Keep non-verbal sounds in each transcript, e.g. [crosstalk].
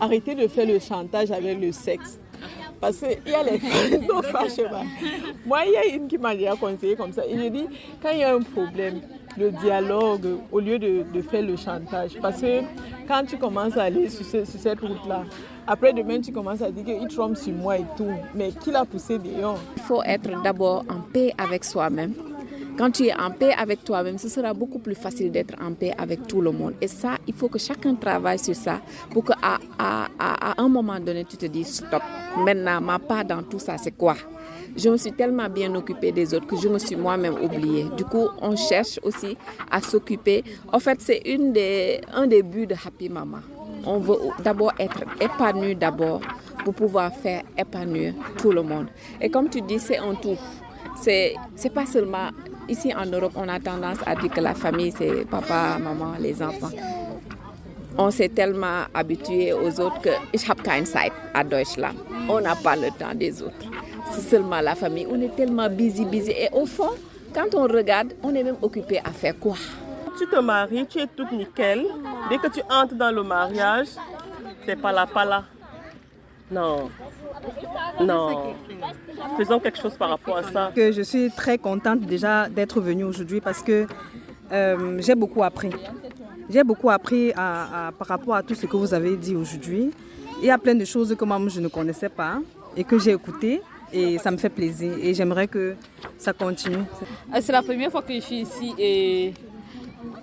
arrêtez de faire le chantage avec le sexe. Parce qu'il y a les [laughs] non. Moi, il y a une qui m'a déjà conseillé comme ça. Il me dit, quand il y a un problème, le dialogue au lieu de, de, faire le chantage. Parce que quand tu commences à aller sur, cette route-là, après demain, tu commences à dire qu'il trompe sur moi et tout. Mais qui l'a poussé dehors? Il faut être d'abord en paix avec soi-même. Quand tu es en paix avec toi-même, ce sera beaucoup plus facile d'être en paix avec tout le monde. Et ça, il faut que chacun travaille sur ça pour qu'à à, un moment donné, tu te dises stop. Maintenant, ma part dans tout ça, c'est quoi? Je me suis tellement bien occupée des autres que je me suis moi-même oubliée. Du coup, on cherche aussi à s'occuper. En fait, c'est une des, un des buts de Happy Mama. On veut d'abord être épanoui d'abord pour pouvoir faire épanouir tout le monde. Et comme tu dis, c'est un tout. C'est, c'est pas seulement ici en Europe, on a tendance à dire que la famille, c'est papa, maman, les enfants. On s'est tellement habitué aux autres que ich habe keine Zeit à Deutschland. On n'a pas le temps des autres. C'est seulement la famille. On est tellement busy, busy. Et au fond, quand on regarde, on est même occupé à faire quoi? Tu te maries, tu es toute nickel. Dès que tu entres dans le mariage, c'est pas là, pas là. Non. Non. Faisons quelque chose par rapport à ça. Que je suis très contente déjà d'être venue aujourd'hui parce que euh, j'ai beaucoup appris. J'ai beaucoup appris à, à, par rapport à tout ce que vous avez dit aujourd'hui. Il y a plein de choses que moi je ne connaissais pas et que j'ai écoutées et ça me fait plaisir et j'aimerais que ça continue. Euh, c'est la première fois que je suis ici et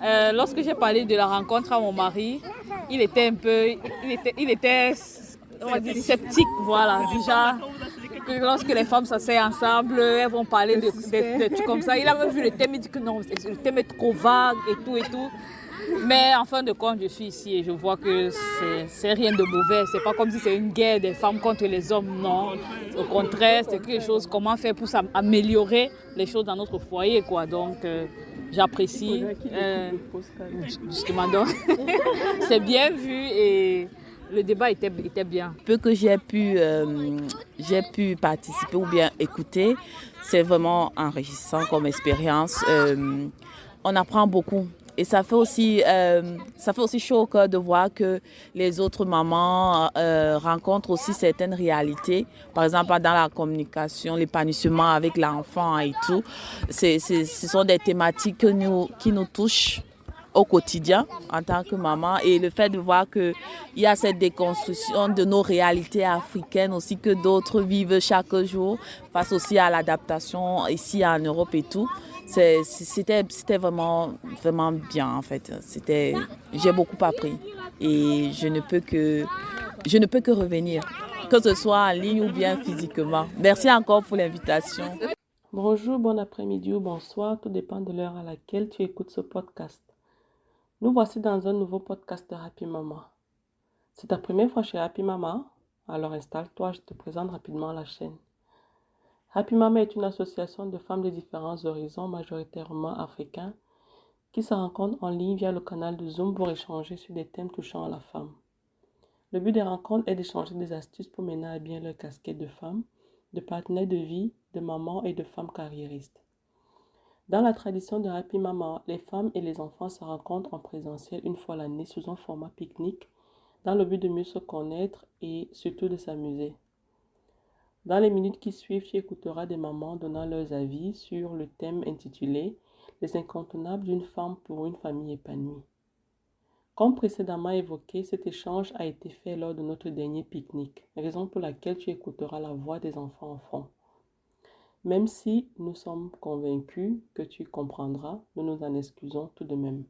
euh, lorsque j'ai parlé de la rencontre à mon mari, il était un peu, il était, il était on va dire, sceptique, voilà, déjà. Que lorsque les femmes s'asseyent ensemble, elles vont parler de, de, de, trucs comme ça. Il a même vu le thème, il dit que non, le thème est trop vague et tout et tout. Mais en fin de compte, je suis ici et je vois que c'est rien de mauvais. C'est pas comme si c'est une guerre des femmes contre les hommes, non. Au contraire, c'est quelque chose, comment faire pour améliorer les choses dans notre foyer, quoi. Donc, euh, j'apprécie. Euh, justement, donc, [laughs] c'est bien vu et le débat était, était bien. Peu que j'ai pu, euh, pu participer ou bien écouter, c'est vraiment enrichissant comme expérience. Euh, on apprend beaucoup. Et ça fait aussi, euh, ça fait aussi chaud au cœur de voir que les autres mamans rencontrent aussi certaines réalités. Par exemple, dans la communication, l'épanouissement avec l'enfant et tout. C'est, c'est, ce sont des thématiques que nous, qui nous touchent au quotidien en tant que maman et le fait de voir qu'il y a cette déconstruction de nos réalités africaines aussi que d'autres vivent chaque jour face aussi à l'adaptation ici en Europe et tout. C'était vraiment vraiment bien en fait. J'ai beaucoup appris et je ne peux que je ne peux que revenir que ce soit en ligne ou bien physiquement. Merci encore pour l'invitation. Bonjour bon après-midi ou bonsoir tout dépend de l'heure à laquelle tu écoutes ce podcast nous voici dans un nouveau podcast de Happy Mama c'est ta première fois chez Happy Mama? Alors installe-toi je te présente rapidement la chaîne Happy Mama est une association de femmes de différents horizons, majoritairement africains, qui se rencontrent en ligne via le canal de Zoom pour échanger sur des thèmes touchant à la femme. Le but des rencontres est d'échanger des astuces pour mener à bien leur casquette de femme, de partenaire de vie, de maman et de femme carriériste. Dans la tradition de Happy Mama, les femmes et les enfants se rencontrent en présentiel une fois l'année sous un format pique-nique dans le but de mieux se connaître et surtout de s'amuser. Dans les minutes qui suivent, tu écouteras des mamans donnant leurs avis sur le thème intitulé Les incontournables d'une femme pour une famille épanouie. Comme précédemment évoqué, cet échange a été fait lors de notre dernier pique-nique, raison pour laquelle tu écouteras la voix des enfants en. Même si nous sommes convaincus que tu comprendras, nous nous en excusons tout de même.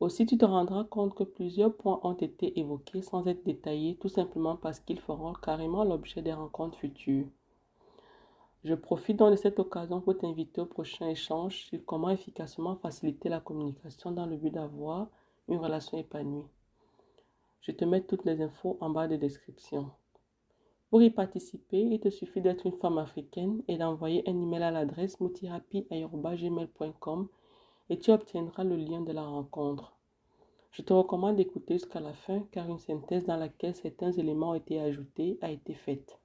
Aussi, tu te rendras compte que plusieurs points ont été évoqués sans être détaillés, tout simplement parce qu'ils feront carrément l'objet des rencontres futures. Je profite donc de cette occasion pour t'inviter au prochain échange sur comment efficacement faciliter la communication dans le but d'avoir une relation épanouie. Je te mets toutes les infos en bas de description. Pour y participer, il te suffit d'être une femme africaine et d'envoyer un email à l'adresse mutirapi.com et tu obtiendras le lien de la rencontre. Je te recommande d'écouter jusqu'à la fin car une synthèse dans laquelle certains éléments ont été ajoutés a été faite.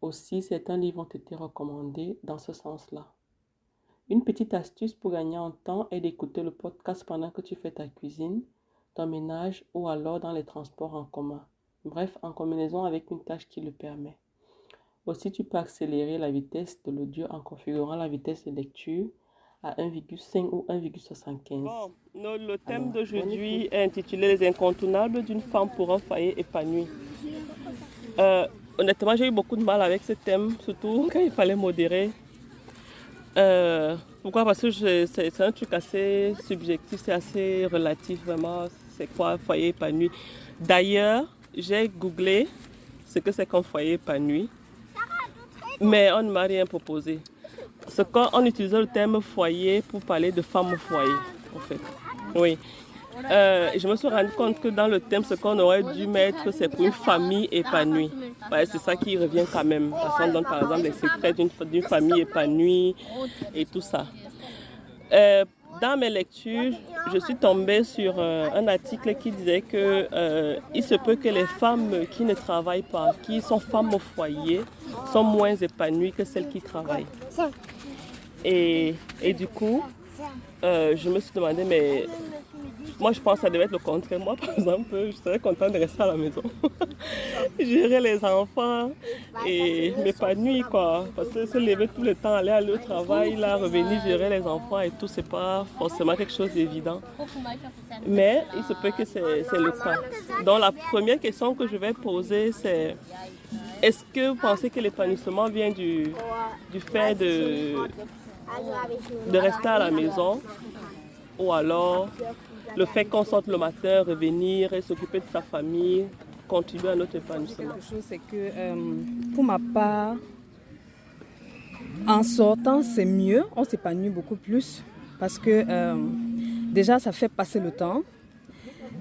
Aussi, certains livres ont été recommandés dans ce sens-là. Une petite astuce pour gagner en temps est d'écouter le podcast pendant que tu fais ta cuisine, ton ménage ou alors dans les transports en commun. Bref, en combinaison avec une tâche qui le permet. Aussi, tu peux accélérer la vitesse de l'audio en configurant la vitesse de lecture à 1,5 ou 1,75. Bon, le thème d'aujourd'hui est intitulé Les incontournables d'une femme pour un foyer épanoui. Euh, honnêtement, j'ai eu beaucoup de mal avec ce thème, surtout [laughs] quand il fallait modérer. Euh, pourquoi? Parce que c'est un truc assez subjectif, c'est assez relatif vraiment. C'est quoi un foyer épanoui D'ailleurs, j'ai googlé ce que c'est qu'un foyer épanoui, mais on ne m'a rien proposé. C'est quand on utilisait le terme foyer pour parler de femme au foyer, en fait. Oui. Euh, je me suis rendu compte que dans le thème, ce qu'on aurait dû mettre, c'est pour une famille épanouie. Ouais, c'est ça qui revient quand même. Parce qu'on donne par exemple les secrets d'une d'une famille épanouie et tout ça. Euh, dans mes lectures, je suis tombée sur euh, un article qui disait que euh, il se peut que les femmes qui ne travaillent pas, qui sont femmes au foyer, sont moins épanouies que celles qui travaillent. Et, et du coup, euh, je me suis demandé, mais moi je pense que ça devait être le contraire. Moi par exemple, je serais contente de rester à la maison, [laughs] gérer les enfants et m'épanouir quoi. Parce que se lever tout le temps, aller, aller au travail, là, revenir gérer les enfants et tout, c'est pas forcément quelque chose d'évident. Mais il se peut que c'est le cas. Donc la première question que je vais poser, c'est est-ce que vous pensez que l'épanouissement vient du, du fait de, de rester à la maison? Ou alors le fait qu'on sorte le matin, revenir et s'occuper de sa famille contribue à notre épanouissement Quelque chose, c'est que euh, pour ma part, en sortant, c'est mieux, on s'épanouit beaucoup plus parce que euh, déjà, ça fait passer le temps.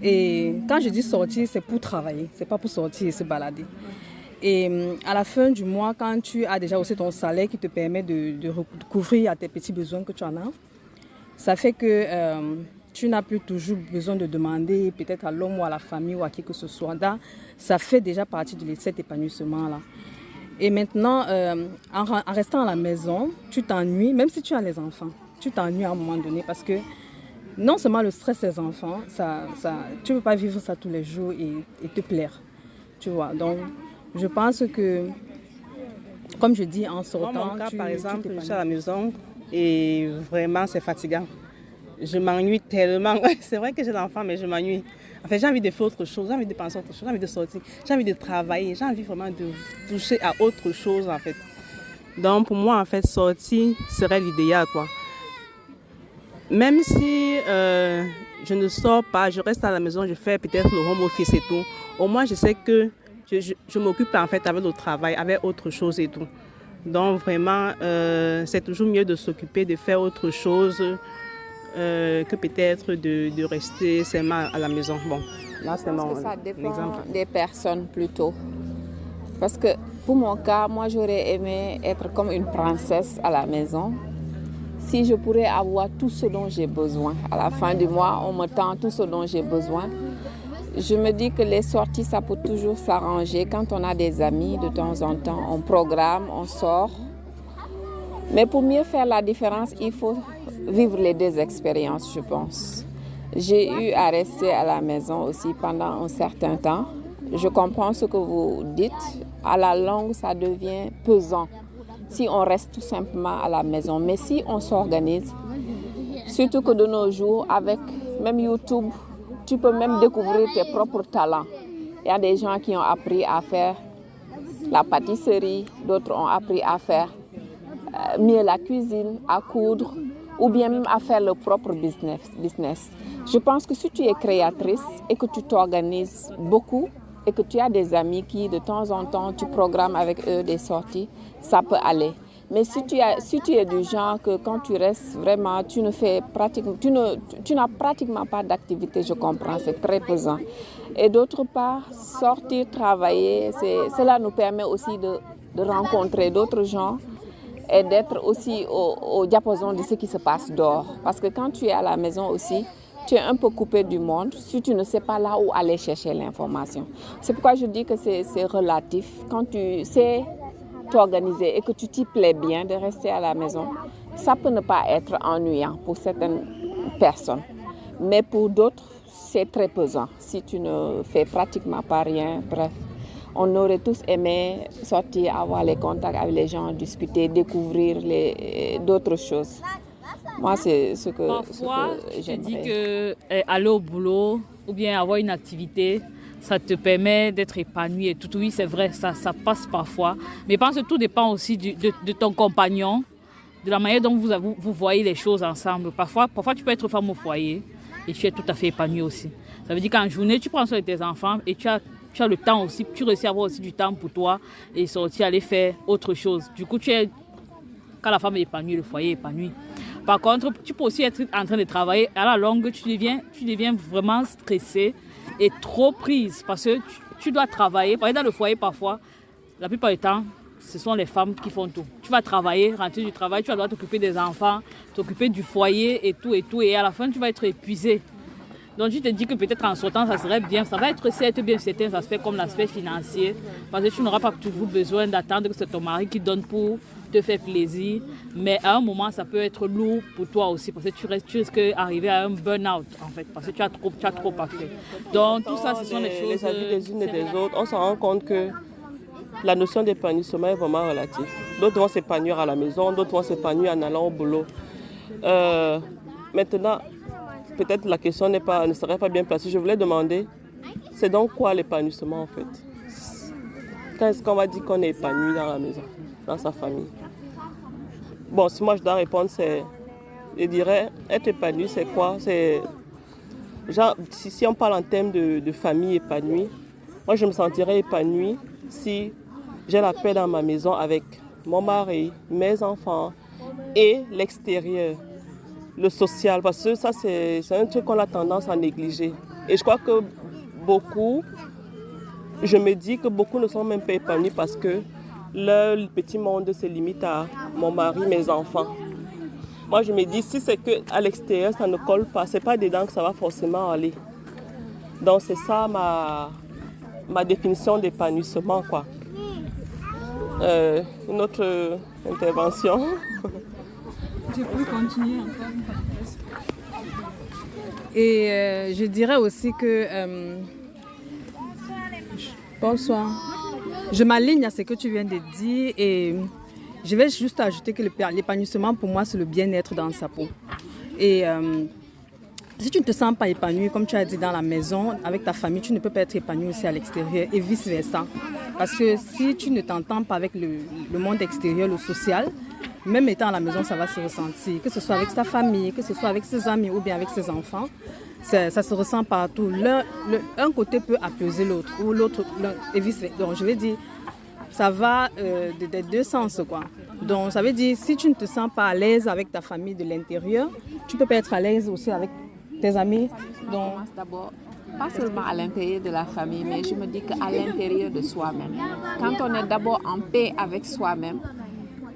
Et quand je dis sortir, c'est pour travailler, c'est pas pour sortir et se balader. Et euh, à la fin du mois, quand tu as déjà aussi ton salaire qui te permet de, couvrir à tes petits besoins que tu en as, ça fait que tu n'as plus toujours besoin de demander peut-être à l'homme ou à la famille ou à qui que ce soit. Ça fait déjà partie de cet épanouissement-là. Et maintenant, euh, en, en, restant à la maison, tu t'ennuies, même si tu as les enfants, tu t'ennuies à un moment donné parce que non seulement le stress des enfants, ça, ça, tu ne peux pas vivre ça tous les jours et, et te plaire. Tu vois, donc je pense que, comme je dis, en sortant. Mon cas, tu, par tu exemple, je suis à la maison et vraiment, c'est fatigant. Je m'ennuie tellement. [laughs] C'est vrai que j'ai l'enfant, mais je m'ennuie. En fait, j'ai envie de faire autre chose, j'ai envie de penser autre chose, j'ai envie de sortir, j'ai envie de travailler, j'ai envie vraiment de toucher à autre chose, en fait. Donc, pour moi, en fait, sortir serait l'idéal, quoi. Même si euh, je ne sors pas, je reste à la maison, je fais peut-être le home office et tout, au moins, je sais que je m'occupe, en fait, avec le travail, avec autre chose et tout. Donc, vraiment, euh, c'est toujours mieux de s'occuper, de faire autre chose euh, que peut-être de, de, rester seulement à la maison. Bon, là, c'est mon ça dépend exemple. des personnes plutôt. Parce que pour mon cas, moi, j'aurais aimé être comme une princesse à la maison. Si je pourrais avoir tout ce dont j'ai besoin. À la fin du mois, on me tend tout ce dont j'ai besoin. Je me dis que les sorties, ça peut toujours s'arranger. Quand on a des amis, de temps en temps, on programme, on sort. Mais pour mieux faire la différence, il faut vivre les deux expériences, je pense. J'ai eu à rester à la maison aussi pendant un certain temps. Je comprends ce que vous dites. À la longue, ça devient pesant si on reste tout simplement à la maison. Mais si on s'organise, surtout que de nos jours, avec même YouTube, tu peux même découvrir tes propres talents. Il y a des gens qui ont appris à faire la pâtisserie, d'autres ont appris à faire mieux la cuisine, à coudre ou bien même à faire le propre business. Je pense que si tu es créatrice et que tu t'organises beaucoup et que tu as des amis qui de temps en temps tu programmes avec eux des sorties, ça peut aller. Mais si tu, es du genre que quand tu restes vraiment, tu ne fais tu n'as pratiquement pas d'activité, je comprends, c'est très pesant. Et d'autre part, sortir, travailler, cela nous permet aussi de rencontrer d'autres gens et d'être aussi au, au, diapason de ce qui se passe dehors. Parce que quand tu es à la maison aussi, tu es un peu coupé du monde si tu ne sais pas là où aller chercher l'information. C'est pourquoi je dis que c'est relatif. Quand tu sais t'organiser et que tu t'y plais bien de rester à la maison, ça peut ne pas être ennuyant pour certaines personnes. Mais pour d'autres, c'est très pesant. Si tu ne fais pratiquement pas rien, bref. On aurait tous aimé sortir, avoir les contacts avec les gens, discuter, découvrir d'autres choses. Moi, c'est ce que, Parfois, je dis que eh, aller au boulot ou bien avoir une activité, ça te permet d'être épanoui et tout. Oui, c'est vrai, ça, ça passe parfois. Mais je pense que tout dépend aussi de, de, ton compagnon, de la manière dont vous, vous, vous, voyez les choses ensemble. Parfois, parfois, tu peux être femme au foyer et tu es tout à fait épanoui aussi. Ça veut dire qu'en journée, tu prends soin de tes enfants et tu as, tu as le temps aussi, tu réussis à avoir aussi du temps pour toi et sortir, aller faire autre chose. Du coup, tu es, quand la femme est épanouie, le foyer est épanoui. Par contre, tu peux aussi être en train de travailler. À la longue, tu deviens, tu deviens vraiment stressé et trop prise parce que tu, dois travailler. Par exemple, dans le foyer, parfois, la plupart du temps, ce sont les femmes qui font tout. Tu vas travailler, rentrer du travail, tu vas devoir t'occuper des enfants, t'occuper du foyer et tout et tout. Et à la fin, tu vas être épuisé. Donc, tu te dis que peut-être en sortant, ça serait bien. Ça va être certes bien certains aspects comme l'aspect financier. Parce que tu n'auras pas toujours besoin d'attendre que c'est ton mari qui donne pour te faire plaisir. Mais à un moment, ça peut être lourd pour toi aussi. Parce que tu, restes, tu risques d'arriver à un burn-out, en fait. Parce que tu as trop, tu as trop à faire. Donc, tout ça, ce sont les, choses. Les avis des unes et des autres, on s'en rend compte que la notion d'épanouissement est vraiment relative. D'autres vont s'épanouir à la maison, d'autres vont s'épanouir en allant au boulot. Euh, maintenant, peut-être la question pas, ne serait pas bien placée. Je voulais demander, c'est donc quoi l'épanouissement en fait? Quand est-ce qu'on va dire qu'on est épanoui dans la maison, dans sa famille? Bon, si moi je dois répondre, c'est, je dirais, être épanoui, c'est quoi? C'est si, on parle en termes de, de famille épanouie, moi je me sentirais épanouie si j'ai la paix dans ma maison avec mon mari, mes enfants et l'extérieur le social, parce que ça, c'est un truc qu'on a tendance à négliger. Et je crois que beaucoup, je me dis que beaucoup ne sont même pas épanouis parce que leur petit monde se limite à mon mari, mes enfants. Moi, je me dis, si c'est qu'à l'extérieur, ça ne colle pas, c'est pas dedans que ça va forcément aller. Donc, c'est ça ma, ma définition d'épanouissement, quoi. Euh, une autre intervention. [laughs] Je peux continuer encore Et euh, je dirais aussi que. Euh, bonsoir. Je m'aligne à ce que tu viens de dire et je vais juste ajouter que l'épanouissement pour moi c'est le bien-être dans sa peau. Et euh, si tu ne te sens pas épanoui, comme tu as dit dans la maison, avec ta famille, tu ne peux pas être épanoui aussi à l'extérieur et vice-versa. Parce que si tu ne t'entends pas avec le monde extérieur, le social, même étant à la maison, ça va se ressentir. Que ce soit avec sa famille, que ce soit avec ses amis ou bien avec ses enfants, ça, se ressent partout. L'un, un côté peut apaiser l'autre ou l'autre et Donc je vais dire, ça va euh, des deux sens quoi. Donc ça veut dire si tu ne te sens pas à l'aise avec ta famille de l'intérieur, tu peux pas être à l'aise aussi avec tes amis. Donc d'abord pas seulement à l'intérieur de la famille, mais je me dis qu'à l'intérieur de soi-même. Quand on est d'abord en paix avec soi-même,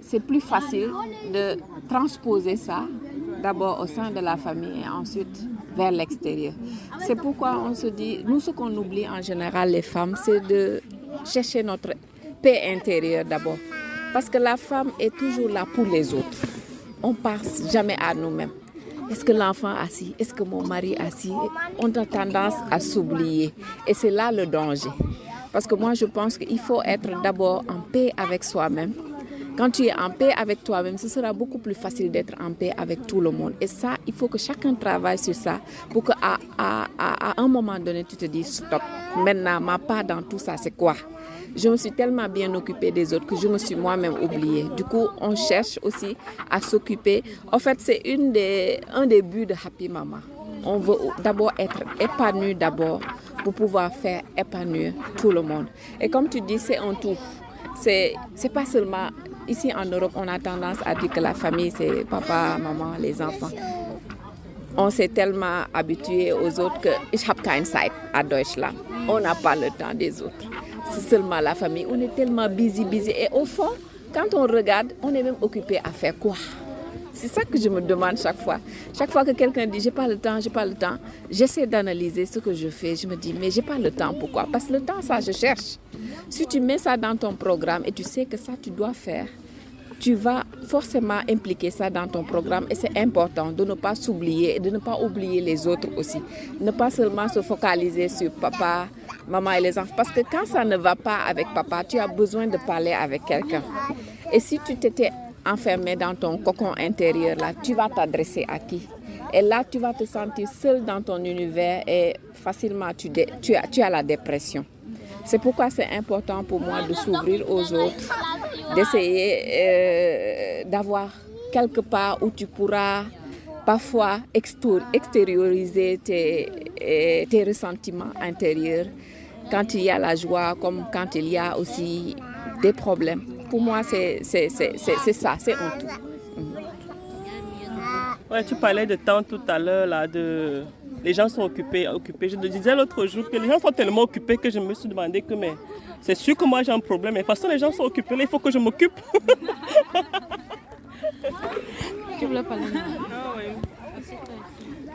c'est plus facile de transposer ça d'abord au sein de la famille et ensuite vers l'extérieur. C'est pourquoi on se dit, nous ce qu'on oublie en général les femmes, c'est de chercher notre paix intérieure d'abord. Parce que la femme est toujours là pour les autres. On passe jamais à nous-mêmes. Est-ce que l'enfant assis? Est-ce que mon mari assis? On a tendance à s'oublier. Et c'est là le danger. Parce que moi, je pense qu'il faut être d'abord en paix avec soi-même quand tu es en paix avec toi-même, ce sera beaucoup plus facile d'être en paix avec tout le monde. Et ça, il faut que chacun travaille sur ça pour qu'à un moment donné, tu te dises stop. Maintenant, ma part dans tout ça, c'est quoi? Je me suis tellement bien occupée des autres que je me suis moi-même oubliée. Du coup, on cherche aussi à s'occuper. En fait, c'est des, un des buts de Happy Mama. On veut d'abord être épanoui d'abord pour pouvoir faire épanouir tout le monde. Et comme tu dis, c'est un tout. C'est, c'est pas seulement Ici en Europe, on a tendance à dire que la famille, c'est papa, maman, les enfants. On s'est tellement habitué aux autres que ich habe keine Zeit à Deutschland. On n'a pas le temps des autres. C'est seulement la famille. On est tellement busy, busy. Et au fond, quand on regarde, on est même occupé à faire quoi? C'est ça que je me demande chaque fois. Chaque fois que quelqu'un dit j'ai pas le temps, j'ai pas le temps, j'essaie d'analyser ce que je fais. Je me dis mais j'ai pas le temps. Pourquoi? Parce que le temps, ça, je cherche. Si tu mets ça dans ton programme et tu sais que ça, tu dois faire, tu vas forcément impliquer ça dans ton programme et c'est important de ne pas s'oublier et de ne pas oublier les autres aussi. Ne pas seulement se focaliser sur papa, maman et les enfants. Parce que quand ça ne va pas avec papa, tu as besoin de parler avec quelqu'un. Et si tu t'étais enfermé dans ton cocon intérieur, là, tu vas t'adresser à qui? Et là, tu vas te sentir seul dans ton univers et facilement tu, as la dépression. C'est pourquoi c'est important pour moi de s'ouvrir aux autres, d'essayer euh, d'avoir quelque part où tu pourras parfois extérioriser tes, euh, tes ressentiments intérieurs quand il y a la joie comme quand il y a aussi des problèmes. Pour moi, c'est ça, c'est un tout. Ouais, tu parlais de temps tout à l'heure, là, de... Les gens sont occupés, occupés. Je te disais l'autre jour que les gens sont tellement occupés que je me suis demandé que, mais c'est sûr que moi j'ai un problème, mais de toute façon, les gens sont occupés, là, il faut que je m'occupe. [laughs] tu voulais parler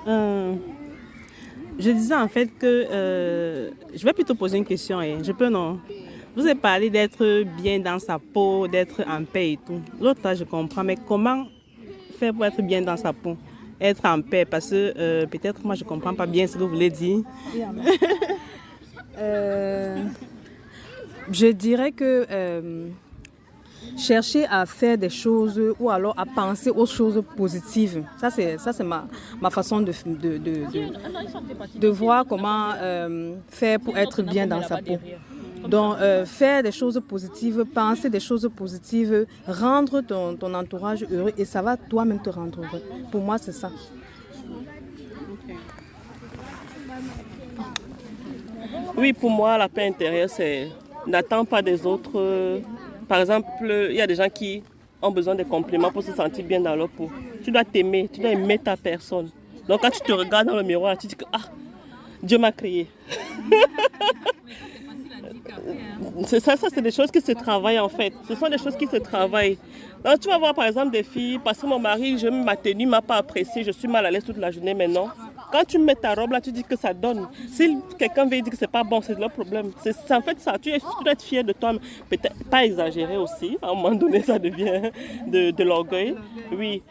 euh, Je disais en fait que euh, je vais plutôt poser une question. Hein. Je peux non? Vous avez parlé d'être bien dans sa peau, d'être en paix et tout. L'autre, je comprends, mais comment faire pour être bien dans sa peau Être en paix, parce que euh, peut-être moi je ne comprends pas bien ce que vous voulez dire. [laughs] Euh, je dirais que euh, chercher à faire des choses ou alors à penser aux choses positives. Ça, c'est, ça, c'est ma, ma façon de, de, de, de voir comment faire pour être bien dans sa peau. Donc, euh, faire des choses positives, penser des choses positives, rendre ton, entourage heureux et ça va toi-même te rendre heureux. Pour moi, c'est ça. Oui, pour moi, la paix intérieure, c'est n'attends pas des autres. Par exemple, il y a des gens qui ont besoin de compliments pour se sentir bien dans leur peau. Tu dois t'aimer, tu dois aimer ta personne. Donc quand tu te regardes dans le miroir, tu dis que ah, Dieu m'a créé. [laughs] C'est ça, ça c'est des choses qui se travaillent en fait. Ce sont des choses qui se travaillent. Tu vas voir par exemple des filles, parce que mon mari, je, ma tenue m'a pas apprécié, je suis mal à l'aise toute la journée maintenant. Quand tu mets ta robe là, tu dis que ça donne. Si quelqu'un veut dire que c'est pas bon, c'est leur problème. C'est en fait ça. Tu, es, tu dois être fier de toi, peut-être pas exagérer aussi. À un moment donné, ça devient de, de l'orgueil. Oui.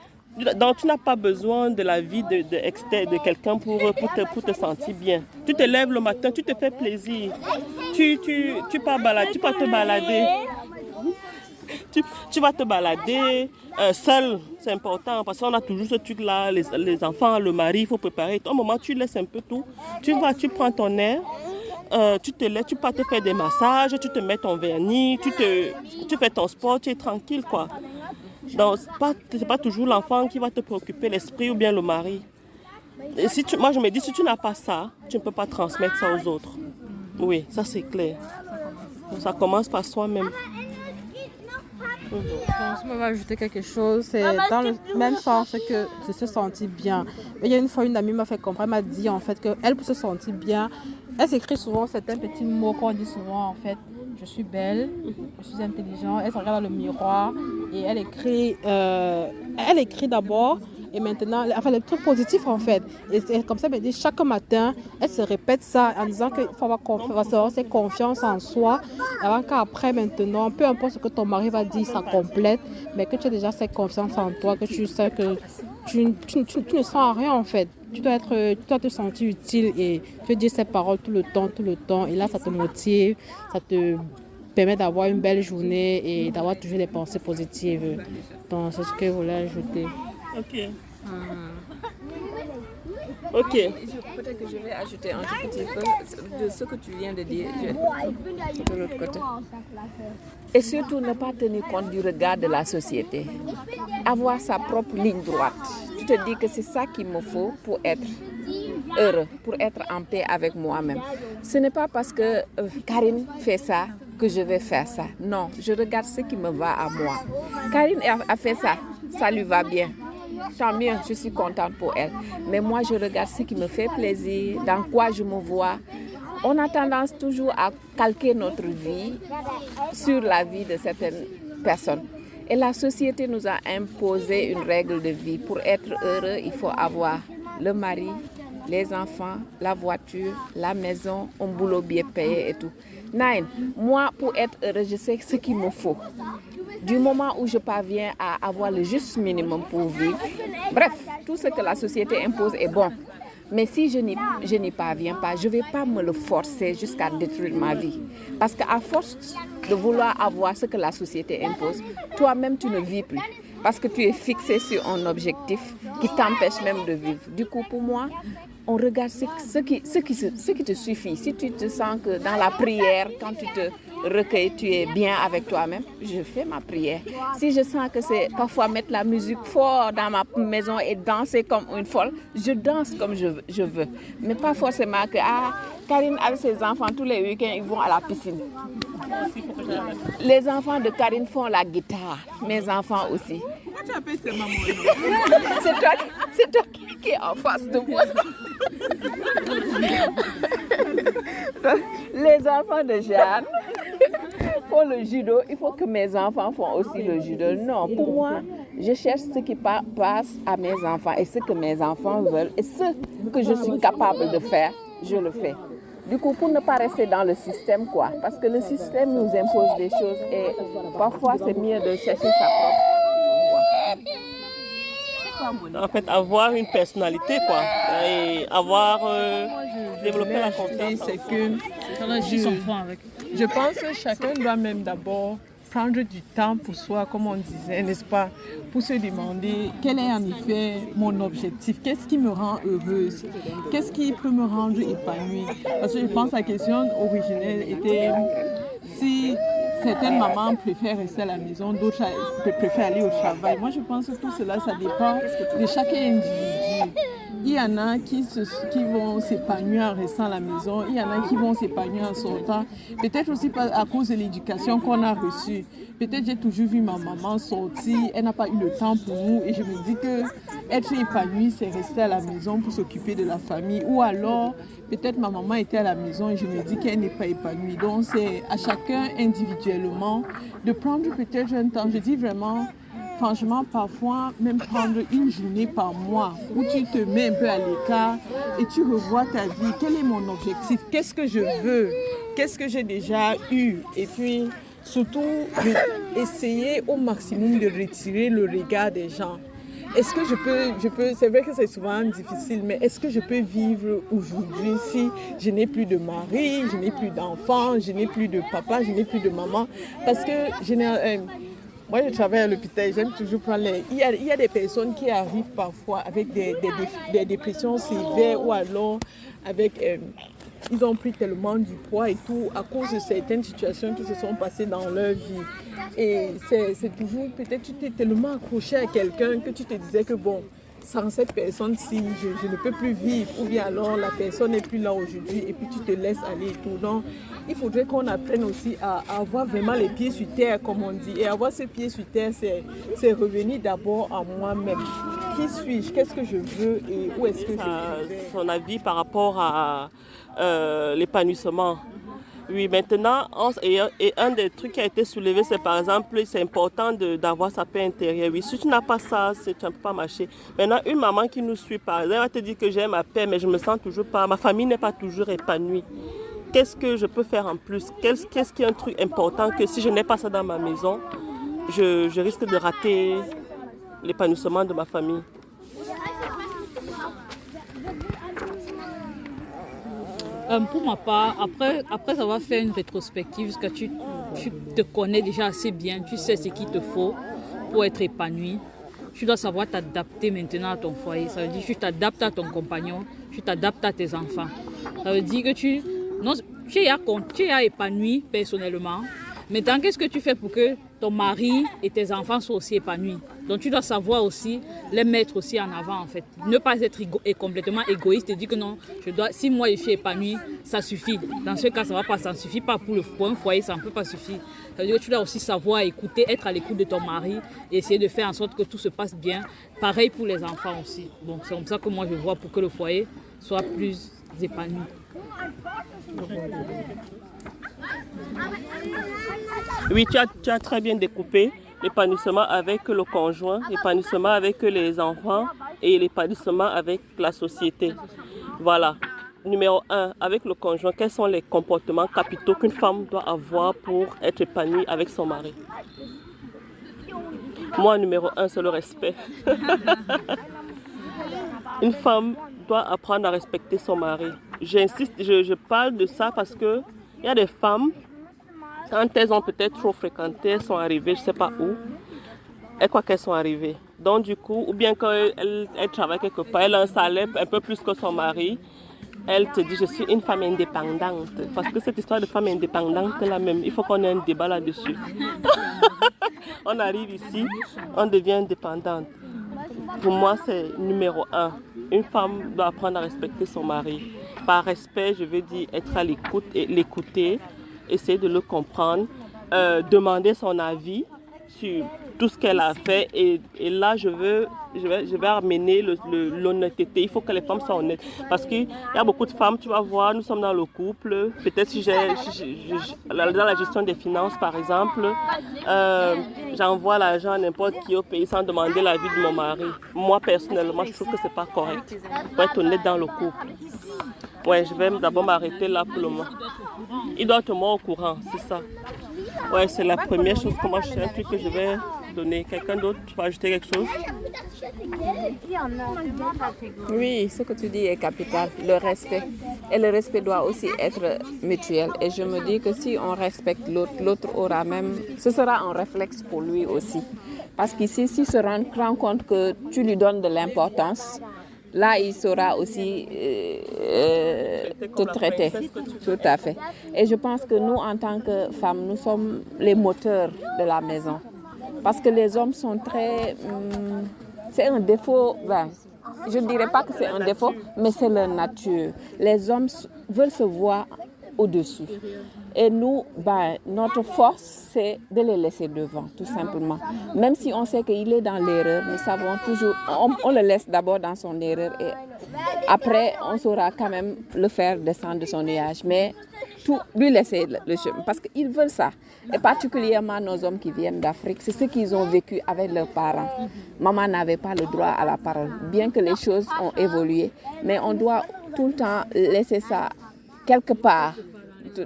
Donc, tu n'as pas besoin de la vie de, de, quelqu'un pour, pour, te, pour te sentir bien. Tu te lèves le matin, tu te fais plaisir. Tu, tu, tu, pars, tu te balader. Tu, tu, vas te balader euh, seul, c'est important parce qu'on a toujours ce truc-là, les, les, enfants, le mari, il faut préparer. Au moment, tu laisses un peu tout. Tu vas, tu prends ton air, euh, tu te lèves, tu pars te faire des massages, tu te mets ton vernis, tu, te, tu fais ton sport, tu es tranquille, quoi. Donc, ce n'est pas, toujours l'enfant qui va te préoccuper, l'esprit ou bien le mari. Et si tu, moi, je me dis, si tu n'as pas ça, tu ne peux pas transmettre ça aux autres. Oui, ça c'est clair. Ça commence par soi-même. Je vais ajouter quelque chose, c'est dans le même sens que de se sentir bien. Il y a une fois, une amie m'a fait comprendre, elle m'a dit en fait qu'elle, pour se sentir bien, elle s'écrit souvent certains petits mots qu'on dit souvent en fait je suis belle, je suis intelligente. Elle se regarde dans le miroir et elle écrit, euh, elle écrit d'abord et maintenant, enfin, les trucs positifs en fait. Et, comme ça, dit, chaque matin, elle se répète ça en disant qu'il faut avoir confiance, confiance en soi. Avant qu'après, maintenant, peu importe ce que ton mari va dire, ça complète, mais que tu as déjà cette confiance en toi, que tu sais que tu, tu, ne sens rien en fait tu dois, être, tu dois te sentir utile et tu dire ces paroles tout le temps, tout le temps. Et là, ça te motive, ça te permet d'avoir une belle journée et d'avoir toujours des pensées positives. Donc, c'est ce que je voulais ajouter. Ok. Hmm. Ok. Peut-être que je vais ajouter un petit peu de ce que tu viens de dire de l'autre côté. Et surtout, ne pas tenir compte du regard de la société. Avoir sa propre ligne droite te dis que c'est ça qu'il me faut pour être heureux, pour être en paix avec moi-même. Ce n'est pas parce que euh, Karine fait ça que je vais faire ça. Non, je regarde ce qui me va à moi. Karine a fait ça, ça lui va bien. Tant mieux, je suis contente pour elle. Mais moi, je regarde ce qui me fait plaisir, dans quoi je me vois. On a tendance toujours à calquer notre vie sur la vie de certaines personnes. Et la société nous a imposé une règle de vie. Pour être heureux, il faut avoir le mari, les enfants, la voiture, la maison, un boulot bien payé et tout. Nine, moi, pour être heureux, je sais ce qu'il me faut. Du moment où je parviens à avoir le juste minimum pour vivre, bref, tout ce que la société impose est bon. Mais si je n'y, parviens pas, je ne vais pas me le forcer jusqu'à détruire ma vie. Parce qu'à force de vouloir avoir ce que la société impose, toi-même tu ne vis plus. Parce que tu es fixé sur un objectif qui t'empêche même de vivre. Du coup, pour moi, on regarde ce, qui, ce, qui, qui te suffit. Si tu te sens que dans la prière, quand tu te recueilles, tu es bien avec toi-même, je fais ma prière. Si je sens que c'est parfois mettre la musique fort dans ma maison et danser comme une folle, je danse comme je, je veux. Mais pas forcément que, ah, Karine avec ses enfants, tous les week-ends, ils vont à la piscine. Les enfants de Karine font la guitare, mes enfants aussi. C'est toi, toi qui es en face de moi. [laughs] Les enfants de Jeanne font le judo. Il faut que mes enfants font aussi le judo. Non, pour moi, je cherche ce qui pa- passe à mes enfants et ce que mes enfants veulent et ce que je suis capable de faire, je le fais. Du coup, pour ne pas rester dans le système, quoi, parce que le système nous impose des choses et parfois c'est mieux de chercher sa propre. En fait, avoir une personnalité, quoi. Et avoir euh, développé la confiance. c'est que je, je pense que chacun doit même d'abord prendre du temps pour soi, comme on disait, n'est-ce pas, pour se demander quel est en effet mon objectif, qu'est-ce qui me rend heureuse, qu'est-ce qui peut me rendre épanouie. Parce que je pense que la question originelle était si certaines mamans préfèrent rester à la maison, d'autres préfèrent aller au travail. Moi, je pense que tout cela, ça dépend de chaque individu. Il y en a qui, vont s'épanouir en restant à la maison, il y en a qui vont s'épanouir en sortant. Peut-être aussi à cause de l'éducation qu'on a reçue. Peut-être j'ai toujours vu ma maman sortir, elle n'a pas eu le temps pour nous et je me dis que être épanouie, c'est rester à la maison pour s'occuper de la famille. Ou alors, peut-être ma maman était à la maison et je me dis qu'elle n'est pas épanouie. Donc c'est à chacun individuellement de prendre peut-être un temps. Je dis vraiment, franchement, parfois, même prendre une journée par mois où tu te mets un peu à l'écart et tu revois ta vie. Quel est mon objectif? Qu'est-ce que je veux? Qu'est-ce que j'ai déjà eu? Et puis, surtout, essayer au maximum de retirer le regard des gens. Est-ce que je peux, je peux, c'est vrai que c'est souvent difficile, mais est-ce que je peux vivre aujourd'hui si je n'ai plus de mari, je n'ai plus d'enfants, je n'ai plus de papa, je n'ai plus de maman? Parce que euh, moi, je travaille à l'hôpital, j'aime toujours prendre les... Il y, a, des personnes qui arrivent parfois avec des, dépressions sévères ou alors avec... euh, ils ont pris tellement du poids et tout à cause de certaines situations qui se sont passées dans leur vie. Et c'est c'est toujours, peut-être tu t'es tellement accroché à quelqu'un que tu te disais que bon, sans cette personne-ci, je, je ne peux plus vivre. Ou bien alors la personne n'est plus là aujourd'hui et puis tu te laisses aller et tout. Donc, il faudrait qu'on apprenne aussi à, à avoir vraiment les pieds sur terre, comme on dit. Et avoir ces pieds sur terre, c'est revenir d'abord à moi-même. Qui suis-je? Qu'est-ce que je veux? Et où est-ce que je vais son avis par rapport à euh, l'épanouissement. Oui, maintenant, et, un- des trucs qui a été soulevé, c'est par exemple, c'est important d'avoir sa paix intérieure. Oui, si tu n'as pas ça, tu ne peux pas marcher. Maintenant, une maman qui nous suit, par exemple, elle va te dire que j'ai ma paix, mais je me sens toujours pas, ma famille n'est pas toujours épanouie. Qu'est-ce que je peux faire en plus? Qu'est-ce qui est un truc important que si je n'ai pas ça dans ma maison, je risque de rater l'épanouissement de ma famille? Euh, pour ma part, après, après avoir fait une rétrospective, parce que tu, te connais déjà assez bien, tu sais ce qu'il te faut pour être épanoui. Tu dois savoir t'adapter maintenant à ton foyer. Ça veut dire que tu t'adaptes à ton compagnon, tu t'adaptes à tes enfants. Ça veut dire que tu, non, tu, es, con- tu es épanoui personnellement. Maintenant, qu'est-ce que tu fais pour que ton mari et tes enfants soient aussi épanouis Donc, tu dois savoir aussi les mettre aussi en avant, en fait. Ne pas être complètement égoïste et dire que non, je dois, si moi je suis épanoui, ça suffit. Dans ce cas, ça va pas, ça ne suffit pas pour, le, un foyer, ça ne peut pas suffire. Dire que tu dois aussi savoir écouter, être à l'écoute de ton mari et essayer de faire en sorte que tout se passe bien. Pareil pour les enfants aussi. Donc, c'est comme ça que moi je vois pour que le foyer soit plus épanoui. Oui, tu as, très bien découpé l'épanouissement avec le conjoint, l'épanouissement avec les enfants et l'épanouissement avec la société. Voilà. Numéro un, avec le conjoint, quels sont les comportements capitaux qu'une femme doit avoir pour être épanouie avec son mari? Moi, numéro un, c'est le respect. [laughs] Une femme doit apprendre à respecter son mari. J'insiste, je parle de ça parce que il y a des femmes, quand elles ont peut-être trop fréquenté, elles sont arrivées, je ne sais pas où, et quoi qu'elles sont arrivées. Donc du coup, ou bien quand elle, elle travaille quelque part, elle a un salaire un peu plus que son mari, elle te dit je suis une femme indépendante. Parce que cette histoire de femme indépendante là même, il faut qu'on ait un débat là-dessus. [laughs] on arrive ici, on devient indépendante. Pour moi, c'est numéro un. Une femme doit apprendre à respecter son mari. Par respect, je veux dire être à l'écoute et l'écouter, essayer de le comprendre, euh, demander son avis sur tout ce qu'elle a fait. Et, là, je veux, je vais, je vais amener le- le- l'honnêteté. Il faut que les femmes soient honnêtes. Parce qu'il y a beaucoup de femmes, tu vas voir, nous sommes dans le couple. Peut-être si j'ai, dans la gestion des finances, par exemple, euh, j'envoie l'argent à n'importe qui au pays sans demander l'avis de mon mari. Moi, personnellement, je trouve que c'est pas correct. Il faut être honnête dans le couple. Ouais, je vais d'abord m'arrêter là pour le moment. Il doit être moins au courant, c'est ça. Ouais, c'est la première chose que moi, que je vais donner. Quelqu'un d'autre, tu vas ajouter quelque chose? Oui, ce que tu dis est capital, le respect. Et le respect doit aussi être mutuel. Et je me dis que si on respecte l'autre, l'autre aura même, ce sera un réflexe pour lui aussi. Parce qu'ici, s'il se rend compte que tu lui donnes de l'importance, là, il saura aussi euh, euh, te traiter. Tout à fait. Et je pense que nous, en tant que femmes, nous sommes les moteurs de la maison. Parce que les hommes sont très... hum, c'est un défaut, ben, je ne dirais pas que c'est un défaut, mais c'est leur nature. Les hommes veulent se voir au-dessus. Et nous, ben, notre force, c'est de les laisser devant, tout simplement. Même si on sait qu'il est dans l'erreur, nous savons toujours, on, le laisse d'abord dans son erreur et après, on saura quand même le faire descendre de son nuage. Mais tout, lui laisser le, le chemin, parce qu'ils veulent ça. Et particulièrement nos hommes qui viennent d'Afrique, c'est ce qu'ils ont vécu avec leurs parents. Maman n'avait pas le droit à la parole, bien que les choses ont évolué. Mais on doit tout le temps laisser ça quelque part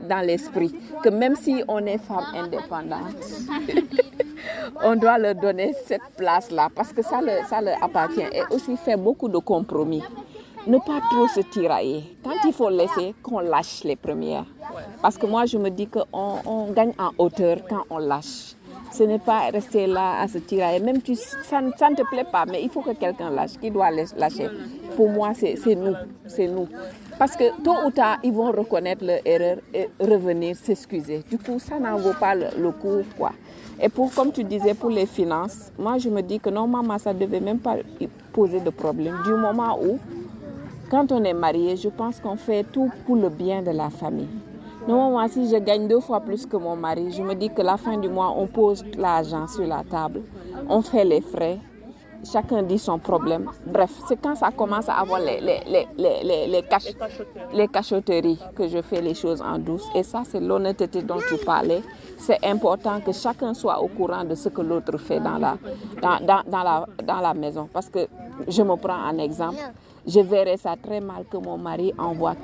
dans l'esprit, que même si on est femme indépendante, [laughs] on doit leur donner cette place-là parce que ça ça leur appartient et aussi faire beaucoup de compromis. Ne pas trop se tirailler. Quand il faut laisser, qu'on lâche les premières. Parce que moi, je me dis qu'on on gagne en hauteur quand on lâche. Ce n'est pas rester là à se tirailler. Même tu, ça, ça ne te plaît pas, mais il faut que quelqu'un lâche. Qui doit lâ- lâcher Pour moi, c'est nous. C'est nous. Parce que tôt ou tard, ils vont reconnaître leur erreur et revenir s'excuser. Du coup, ça n'en vaut pas le, coup. Quoi. Et pour, comme tu disais, pour les finances, moi, je me dis que normalement, ça ne devait même pas poser de problème. Du moment où quand on est marié, je pense qu'on fait tout pour le bien de la famille. Normalement, si je gagne deux fois plus que mon mari, je me dis que la fin du mois, on pose l'argent sur la table, on fait les frais, chacun dit son problème. Bref, c'est quand ça commence à avoir les, les, les, les, les, les cachotteries que je fais les choses en douce. Et ça, c'est l'honnêteté dont tu parlais. C'est important que chacun soit au courant de ce que l'autre fait dans la, dans, dans, dans la, dans la maison. Parce que je me prends un exemple. Je verrais ça très mal que mon mari envoie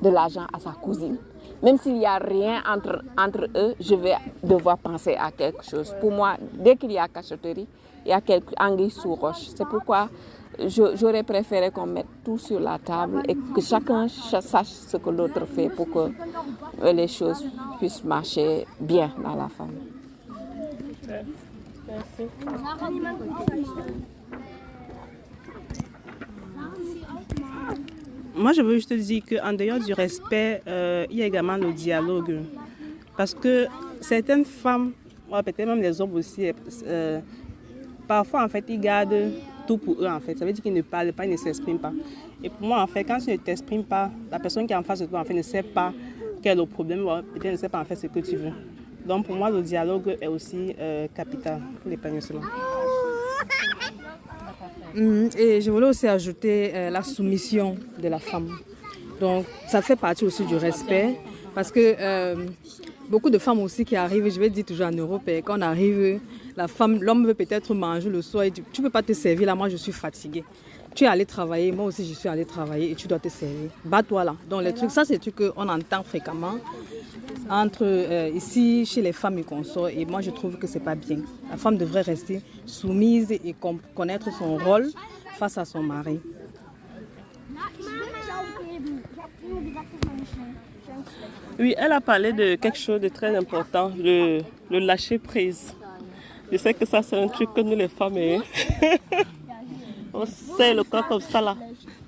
de l'argent à sa cousine. Même s'il n'y a rien entre, entre eux, je vais devoir penser à quelque chose. Pour moi, dès qu'il y a cachotterie, y a quelque anguille sous roche. C'est pourquoi j'aurais préféré qu'on mette tout sur la table et que chacun cha- sache ce que l'autre fait pour que euh, les choses puissent marcher bien dans la famille. Moi, je veux juste te dire qu'en dehors du respect, euh, il y a également le dialogue. Parce que certaines femmes, peut-être même les hommes aussi, euh, parfois, en fait, ils gardent tout pour eux, en fait. Ça veut dire qu'ils ne parlent pas, ils ne s'expriment pas. Et pour moi, en fait, quand tu ne t'exprimes pas, la personne qui est en face de toi, en fait, ne sait pas quel est le problème, peut-être ne sait pas, en fait, ce que tu veux. Donc, pour moi, le dialogue est aussi euh, capital pour l'épanouissement. Mhm. Et je voulais aussi ajouter euh, la soumission de la femme. Donc, ça fait partie aussi du respect. Parce que euh, beaucoup de femmes aussi qui arrivent, je vais dire toujours en Europe, et quand on arrive, la femme, l'homme veut peut-être manger le soir et Tu ne peux pas te servir là, moi je suis fatiguée. tu es allé travailler, moi aussi je suis allé travailler et tu dois te servir. Bats-toi là. Donc les trucs, ça c'est des trucs qu'on entend fréquemment entre euh, ici chez les femmes et consorts et moi je trouve que c'est pas bien. La femme devrait rester soumise et connaître son rôle face à son mari. Oui, elle a parlé de quelque chose de très important, le, lâcher prise. Je sais que ça, c'est un truc que nous, les femmes, hein. [laughs] on sait le corps comme ça, là.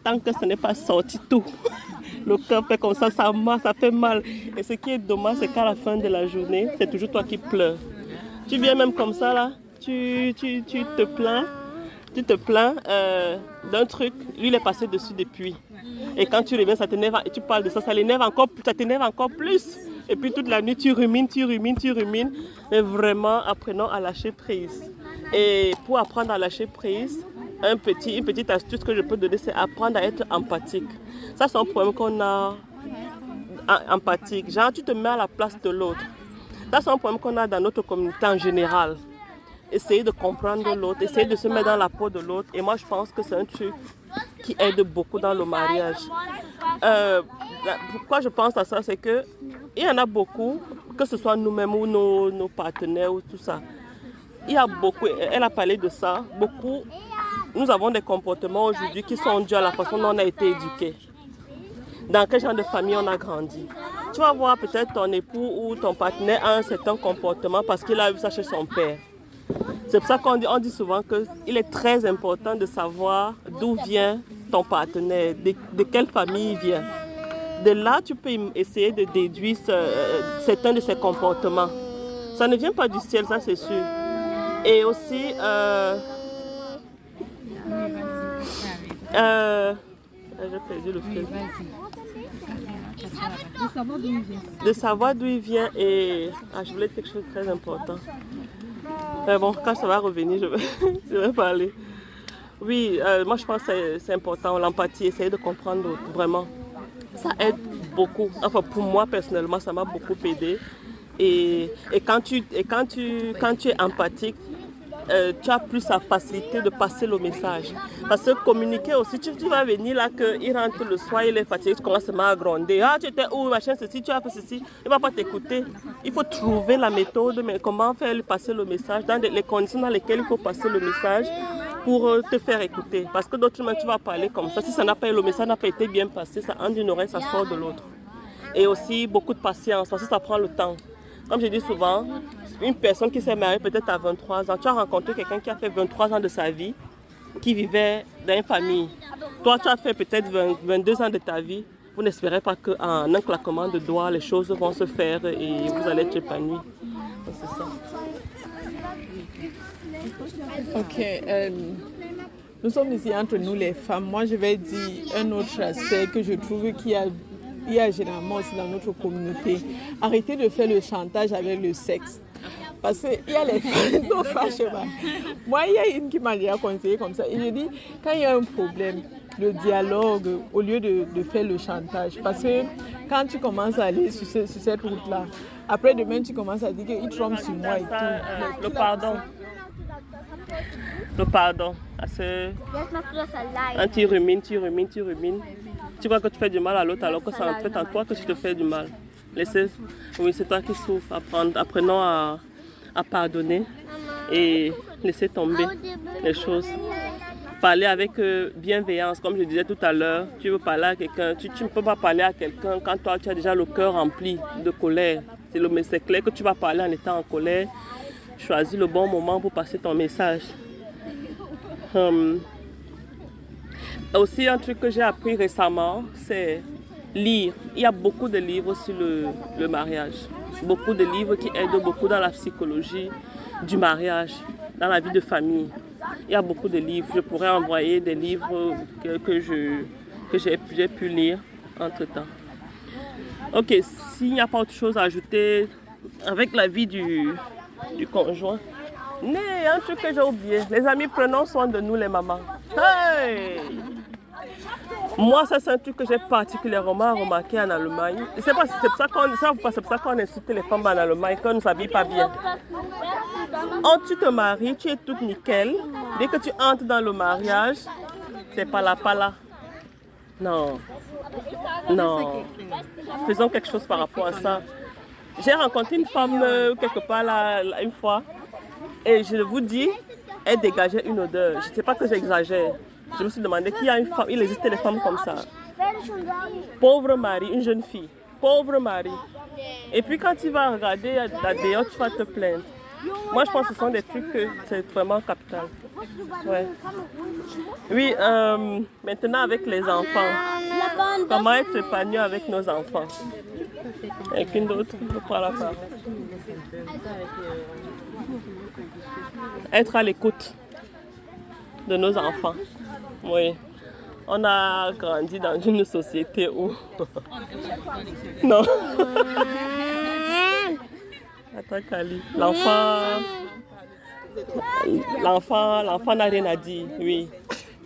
Tant que ce n'est pas sorti tout, [laughs] le cœur fait comme ça, ça, ça fait mal. Et ce qui est dommage, c'est qu'à la fin de la journée, c'est toujours toi qui pleures. Tu viens même comme ça, là, tu te plains, tu te plains euh, d'un truc, lui, il est passé dessus depuis. Et quand tu reviens, ça t'énerve tu parles de ça, ça l'énerve encore, ça t'énerve encore plus. Et puis toute la nuit, tu rumines, tu rumines, tu rumines. Mais vraiment, apprenons à lâcher prise. Et pour apprendre à lâcher prise, un petit, une petite astuce que je peux donner, c'est apprendre à être empathique. Ça, c'est un problème qu'on a empathique. Genre, tu te mets à la place de l'autre. Ça, c'est un problème qu'on a dans notre communauté en général. Essayer de comprendre l'autre, essayer de se mettre dans la peau de l'autre. Et moi, je pense que c'est un truc qui aide beaucoup dans le mariage. Euh, pourquoi je pense à ça, c'est que il y en a beaucoup, que ce soit nous-mêmes ou nos, partenaires ou tout ça. Il y a beaucoup, elle a parlé de ça, beaucoup. Nous avons des comportements aujourd'hui qui sont dus à la façon dont on a été éduqué. Dans quel genre de famille on a grandi. Tu vas voir peut-être ton époux ou ton partenaire a un certain comportement parce qu'il a vu ça chez son père. C'est pour ça qu'on dit, on dit souvent qu'il est très important de savoir d'où vient ton partenaire, de, quelle famille il vient. De là, tu peux essayer de déduire euh, certains de ses comportements. Ça ne vient pas du ciel, ça c'est sûr. Et aussi, euh, euh, j'ai perdu le fil. De savoir d'où il vient et ah, je voulais quelque chose de très important. Mais bon, quand ça va revenir, je vais, [laughs] je vais parler. Oui, euh, moi je pense que c'est important, l'empathie, essayer de comprendre vraiment. Ça aide beaucoup. Enfin, pour moi personnellement, ça m'a beaucoup aidé. Et, et, quand, tu, et quand, tu, quand tu es empathique, euh, tu as plus la facilité de passer le message. Parce que communiquer aussi, tu, vas venir là, qu'il rentre le soir, il est fatigué, tu commences à gronder. Ah, tu étais où, machin, ceci, tu as fait ceci. Il ne va pas t'écouter. Il faut trouver la méthode, mais comment faire passer le message, dans les conditions dans lesquelles il faut passer le message pour euh, te faire écouter. Parce que d'autres tu vas parler comme ça. Si ça n'a pas, le message n'a pas été bien passé, ça entre d'une oreille, ça sort de l'autre. Et aussi beaucoup de patience, parce que ça prend le temps. Comme je dis souvent, une personne qui s'est mariée peut-être à 23 ans, tu as rencontré quelqu'un qui a fait 23 ans de sa vie, qui vivait dans une famille. Toi, tu as fait peut-être 22 ans de ta vie. Vous n'espérez pas qu'en un claquement de doigts, les choses vont se faire et vous allez être épanoui. Ok. Euh, nous sommes ici entre nous les femmes. Moi, je vais dire un autre aspect que je trouve qui a il y a généralement aussi dans notre communauté. Arrêtez de faire le chantage avec le sexe. Parce qu'il y a les [laughs] Moi, il y a une qui m'a déjà conseillé comme ça. Il me dit, quand il y a un problème, le dialogue au lieu de, de, faire le chantage. Parce que quand tu commences à aller sur, sur cette route-là, après demain, tu commences à dire qu'il trompe sur moi et tout. Euh, le pardon. Le pardon. Parce que quand tu rumines, tu rumines, tu rumines, tu vois que tu fais du mal à l'autre alors que en fait en toi que tu te fais du mal. Laissez, oui, c'est toi qui souffres. apprenons à, pardonner et laisser tomber les choses. Parler avec euh, bienveillance, comme je disais tout à l'heure. Tu veux parler à quelqu'un, tu, ne peux pas parler à quelqu'un quand toi tu as déjà le cœur rempli de colère. C'est clair que tu vas parler en étant en colère. Choisis le bon moment pour passer ton message. Hum, aussi, un truc que j'ai appris récemment, c'est lire. Il y a beaucoup de livres sur le, mariage. Beaucoup de livres qui aident beaucoup dans la psychologie du mariage, dans la vie de famille. Il y a beaucoup de livres. Je pourrais envoyer des livres que, que j'ai pu lire entre-temps. Ok, s'il n'y a pas autre chose à ajouter avec la vie du, du conjoint, mais un truc que j'ai oublié. Les amis, prenons soin de nous les mamans. Hey! Moi, ça, c'est un truc que j'ai particulièrement remarqué en Allemagne. C'est pas, c'est pour ça qu'on, ça incite les femmes en Allemagne, qu'on ne s'habille pas bien. Quand tu te maries, tu es toute nickel. Dès que tu entres dans le mariage, c'est pas là, pas là. Non. Non. Faisons quelque chose par rapport à ça. J'ai rencontré une femme euh, quelque part là, une fois et je vous dis, elle dégageait une odeur. Je ne sais pas que j'exagère. Je me suis demandé qu'il y a une femme, il existait des femmes comme ça. Pauvre mari, une jeune fille. Pauvre mari. Et puis quand tu vas regarder là dehors, tu vas te plaindre. Moi, je pense que ce sont des trucs que c'est vraiment capital. Ouais. Oui, euh, maintenant avec les enfants. Comment être épanoui avec nos enfants? Et qu'une d'autre par la part. Être à l'écoute de nos enfants. Oui. On a grandi dans une société où... non. [laughs] Attends, Kali. L'enfant... L'enfant, l'enfant n'a rien à dire, oui.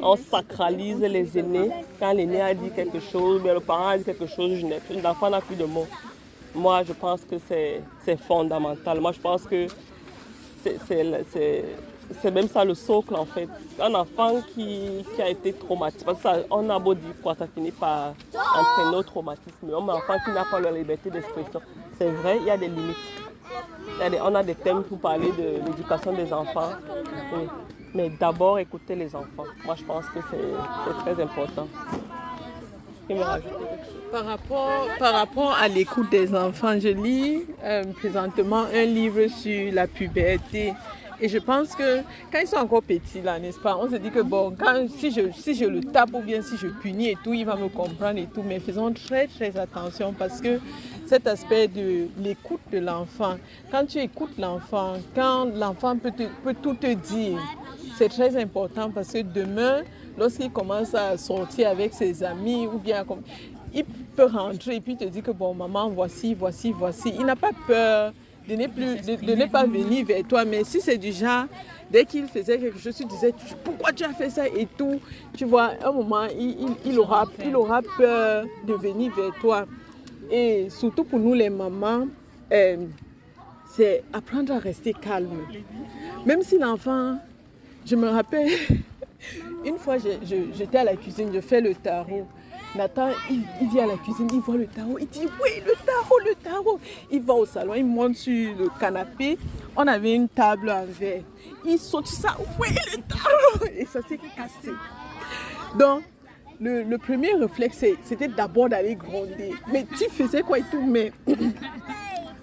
On sacralise les aînés. Quand l'aîné a dit quelque chose, mais le parent a dit quelque chose, je n'ai plus. L'enfant n'a plus de mots. Moi, je pense que c'est, c'est fondamental. Moi, je pense que c'est, c'est, même ça le socle, en fait. Un enfant qui, qui a été traumatisé, parce que ça, on a beau dire quoi, ça finit par entraîner au traumatisme. Un enfant qui n'a pas la liberté d'expression. C'est vrai, il y a des limites. On a des thèmes pour parler de l'éducation des enfants. Mais d'abord, écouter les enfants. Moi, je pense que c'est, très important. Par rapport, par rapport à l'écoute des enfants, je lis euh, présentement un livre sur la puberté. Et je pense que quand ils sont encore petits, là, n'est-ce pas, on se dit que bon, quand, si, je, si je le tape ou bien si je punis et tout, il va me comprendre et tout. Mais faisons très, très attention parce que cet aspect de l'écoute de l'enfant, quand tu écoutes l'enfant, quand l'enfant peut, peut tout te dire, c'est très important parce que demain, lorsqu'il commence à sortir avec ses amis ou bien il peut rentrer et puis te dire que bon maman voici, voici, voici. Il n'a pas peur de ne, plus, de, de ne pas venir vers toi. Mais si c'est du genre, dès qu'il faisait quelque chose, tu disais pourquoi tu as fait ça et tout. Tu vois, à un moment, il, il- il aura, il aura peur de venir vers toi. Et surtout pour nous les mamans, euh, c'est apprendre à rester calme. Même si l'enfant, je me rappelle, [laughs] une fois j'étais à la cuisine, je fais le tarot. Nathan, il, vient à la cuisine, il voit le tarot, il dit oui, le tarot, le tarot. Il va au salon, il monte sur le canapé. On avait une table en verre. Il saute ça, oui, le tarot. Et ça s'est cassé. Donc, le, premier réflexe, c'était d'abord d'aller gronder. Mais tu faisais quoi et tout, mais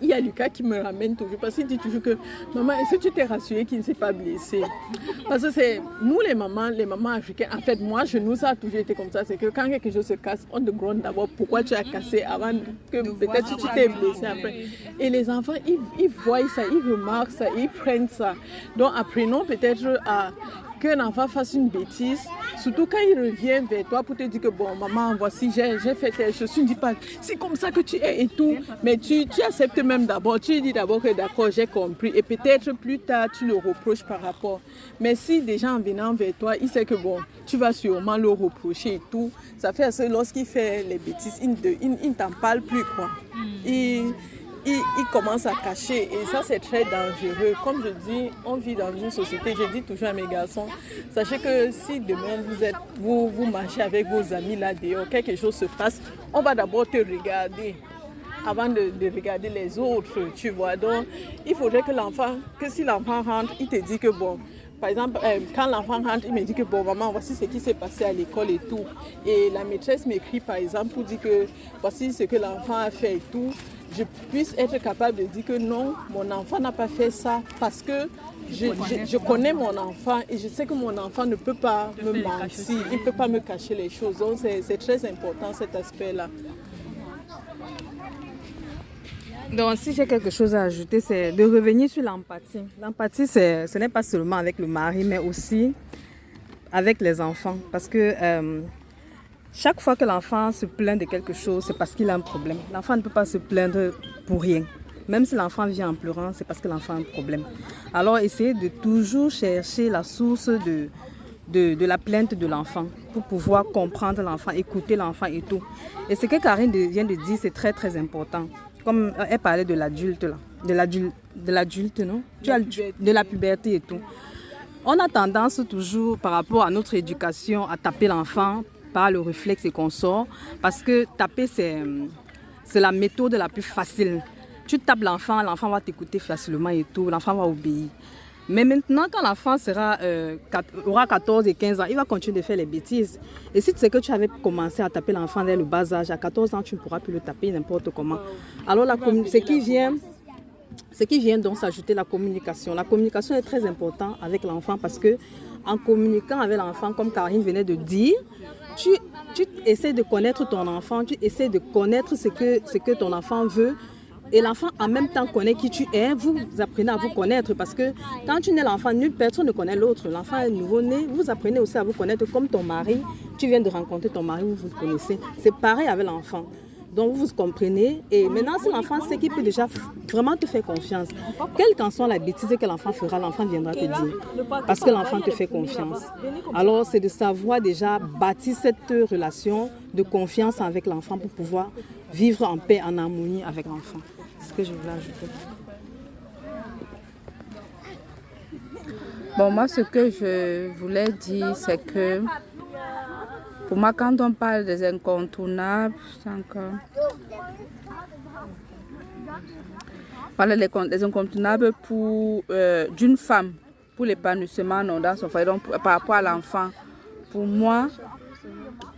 il y a Lucas qui me ramène toujours parce qu'il dit toujours que maman, est-ce que tu t'es rassurée qu'il ne s'est pas blessé? Parce que c'est nous les mamans, les mamans africaines. En fait, moi, chez nous, ça a toujours été comme ça. C'est que quand quelque chose se casse, on te gronde d'abord pourquoi tu as cassé avant que peut-être tu t'es blessé après. Et les enfants, ils, ils voient ça, ils remarquent ça, ils prennent ça. Donc apprenons peut-être à qu'un enfant fasse une bêtise, surtout quand il revient vers toi pour te dire que bon, maman, voici, j'ai j'ai fait telle chose. Tu ne dis pas, c'est comme ça que tu es et tout. Mais tu, tu acceptes même d'abord. Tu dis d'abord que d'accord, j'ai compris. Et peut-être plus tard, tu le reproches par rapport. Mais si déjà en venant vers toi, il sait que bon, tu vas sûrement le reprocher et tout, ça fait que lorsqu'il fait les bêtises, il ne t'en parle plus, quoi. Il- il, il commence à cacher et ça c'est très dangereux. Comme je dis, on vit dans une société, je dis toujours à mes garçons, sachez que si demain vous marchez avec vos amis là dehors, quelque chose se passe, on va d'abord te regarder avant de, de regarder les autres, tu vois. Donc, il faudrait que l'enfant, que si l'enfant rentre, il te dit que bon, par exemple, euh, quand l'enfant rentre, il me dit que bon, maman, voici ce qui s'est passé à l'école et tout. Et la maîtresse m'écrit, par exemple, pour dire que voici ce que l'enfant a fait et tout. Je puisse être capable de dire que non, mon enfant n'a pas fait ça parce que je, je- je connais mon enfant et je sais que mon enfant ne peut pas me mentir, il ne peut pas me cacher les choses. Donc, c'est c'est très important cet aspect-là. Donc, si j'ai quelque chose à ajouter, c'est de revenir sur l'empathie. L'empathie, c'est- ce n'est pas seulement avec le mari, mais aussi avec les enfants. Parce que euh, chaque fois que l'enfant se plaint de quelque chose, c'est parce qu'il a un problème. L'enfant ne peut pas se plaindre pour rien. Même si l'enfant vient en pleurant, c'est parce que l'enfant a un problème. Alors, essayez de toujours chercher la source de, de, la plainte de l'enfant pour pouvoir comprendre l'enfant, écouter l'enfant et tout. Et ce que Karine vient de dire, c'est très très important. Comme elle parlait de l'adulte là, de l'adulte, de l'adulte non? Le- De la puberté et tout. On a tendance toujours par rapport à notre éducation à taper l'enfant le réflexe et qu'on sort parce que taper c'est c'est la méthode la plus facile. Tu tapes l'enfant, l'enfant va t'écouter facilement et tout, l'enfant va obéir. Mais maintenant, quand l'enfant sera, euh, aura 14 et 15 ans, il va continuer de faire les bêtises. Et si tu sais que tu avais commencé à taper l'enfant dès le bas âge, à 14 ans, tu ne pourras plus le taper n'importe comment. Alors, la ce qui vient, ce qui vient donc s'ajouter la communication. La communication est très importante avec l'enfant parce que en communiquant avec l'enfant, comme Karine venait de dire, tu, essaies de connaître ton enfant, tu essaies de connaître ce que, ce que ton enfant veut. Et l'enfant en même temps connaît qui tu es, vous apprenez à vous connaître parce que quand tu nais l'enfant, nulle personne ne connaît l'autre. L'enfant est nouveau-né, vous apprenez aussi à vous connaître comme ton mari. Tu viens de rencontrer ton mari, vous vous connaissez. C'est pareil avec l'enfant. Donc vous comprenez. Et maintenant, si l'enfant sait qu'il peut déjà vraiment te faire confiance, quelle qu'en soit la bêtise que l'enfant fera, l'enfant viendra te dire. Parce que l'enfant te fait confiance. Alors c'est de savoir déjà bâtir cette relation de confiance avec l'enfant pour pouvoir vivre en paix, en harmonie avec l'enfant. C'est ce que je voulais ajouter. Bon, moi, ce que je voulais dire, c'est que pour moi, quand on parle des incontournables, c'est encore. Con- des incontournables pour euh, d'une femme, pour l'épanouissement dans son foyer, donc par rapport à l'enfant. Pour moi,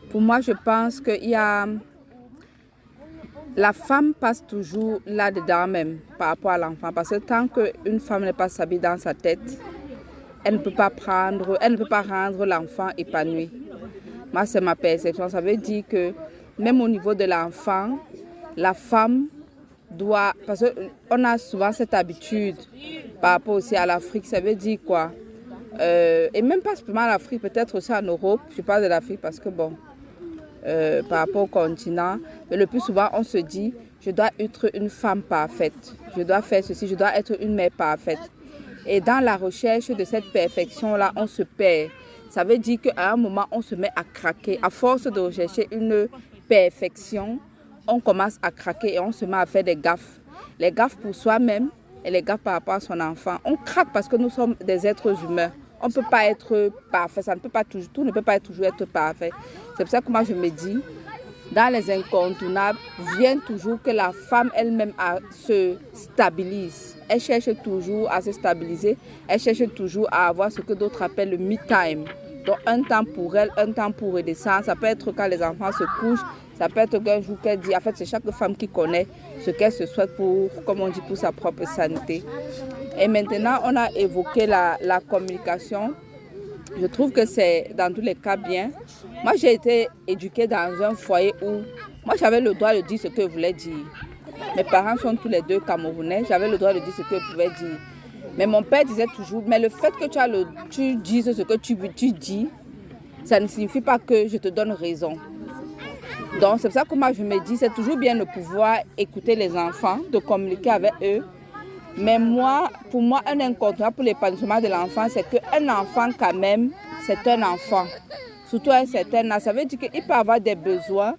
pour moi, je pense qu'il y a la femme passe toujours là-dedans même par rapport à l'enfant. Parce que tant qu'une femme n'est pas stable dans sa tête, elle ne peut pas prendre, elle ne peut pas rendre l'enfant épanoui. Moi, c'est ma perception. Ça veut dire que même au niveau de l'enfant, la femme doit, parce qu'on a souvent cette habitude par rapport aussi à l'Afrique, ça veut dire quoi? Euh, Et même pas seulement à l'Afrique, peut-être aussi en Europe. Je parle de l'Afrique parce que bon, euh, par rapport au continent, mais le plus souvent on se dit, je dois être une femme parfaite, je dois faire ceci, je dois être une mère parfaite. Et dans la recherche de cette perfection-là, on se perd. Ça veut dire qu'à un moment, on se met à craquer. À force de rechercher une perfection, on commence à craquer et on se met à faire des gaffes. Les gaffes pour soi-même et les gaffes par rapport à son enfant. On craque parce que nous sommes des êtres humains. On ne peut pas être parfait. Ça ne peut pas tout ne peut pas toujours être parfait. C'est pour ça que moi je me dis, dans les incontournables, vient toujours que la femme elle-même a- se stabilise. Elle cherche toujours à se stabiliser. Elle cherche toujours à avoir ce que d'autres appellent le me-time. Donc un temps pour elle, un temps pour redescendre. Ça peut être quand les enfants se couchent. Ça peut être qu'un jour qu'elle dit, en fait c'est chaque femme qui connaît ce qu'elle se souhaite pour, comme on dit, pour sa propre santé. Et maintenant, on a évoqué la, la communication. Je trouve que c'est dans tous les cas bien. Moi, j'ai été éduquée dans un foyer où moi, j'avais le droit de dire ce que je voulais dire. Mes parents sont tous les deux camerounais. J'avais le droit de dire ce que je pouvais dire. Mais mon père disait toujours, mais le fait que tu, dises ce que tu, tu dis, ça ne signifie pas que je te donne raison. Donc, c'est pour ça que moi, je me dis, c'est toujours bien de pouvoir écouter les enfants, de communiquer avec eux. Mais moi, pour moi, un incontournable pour l'épanouissement de l'enfant, c'est qu'un enfant, quand même, c'est un enfant. Surtout à un certain âge. Ça veut dire qu'il peut avoir des besoins,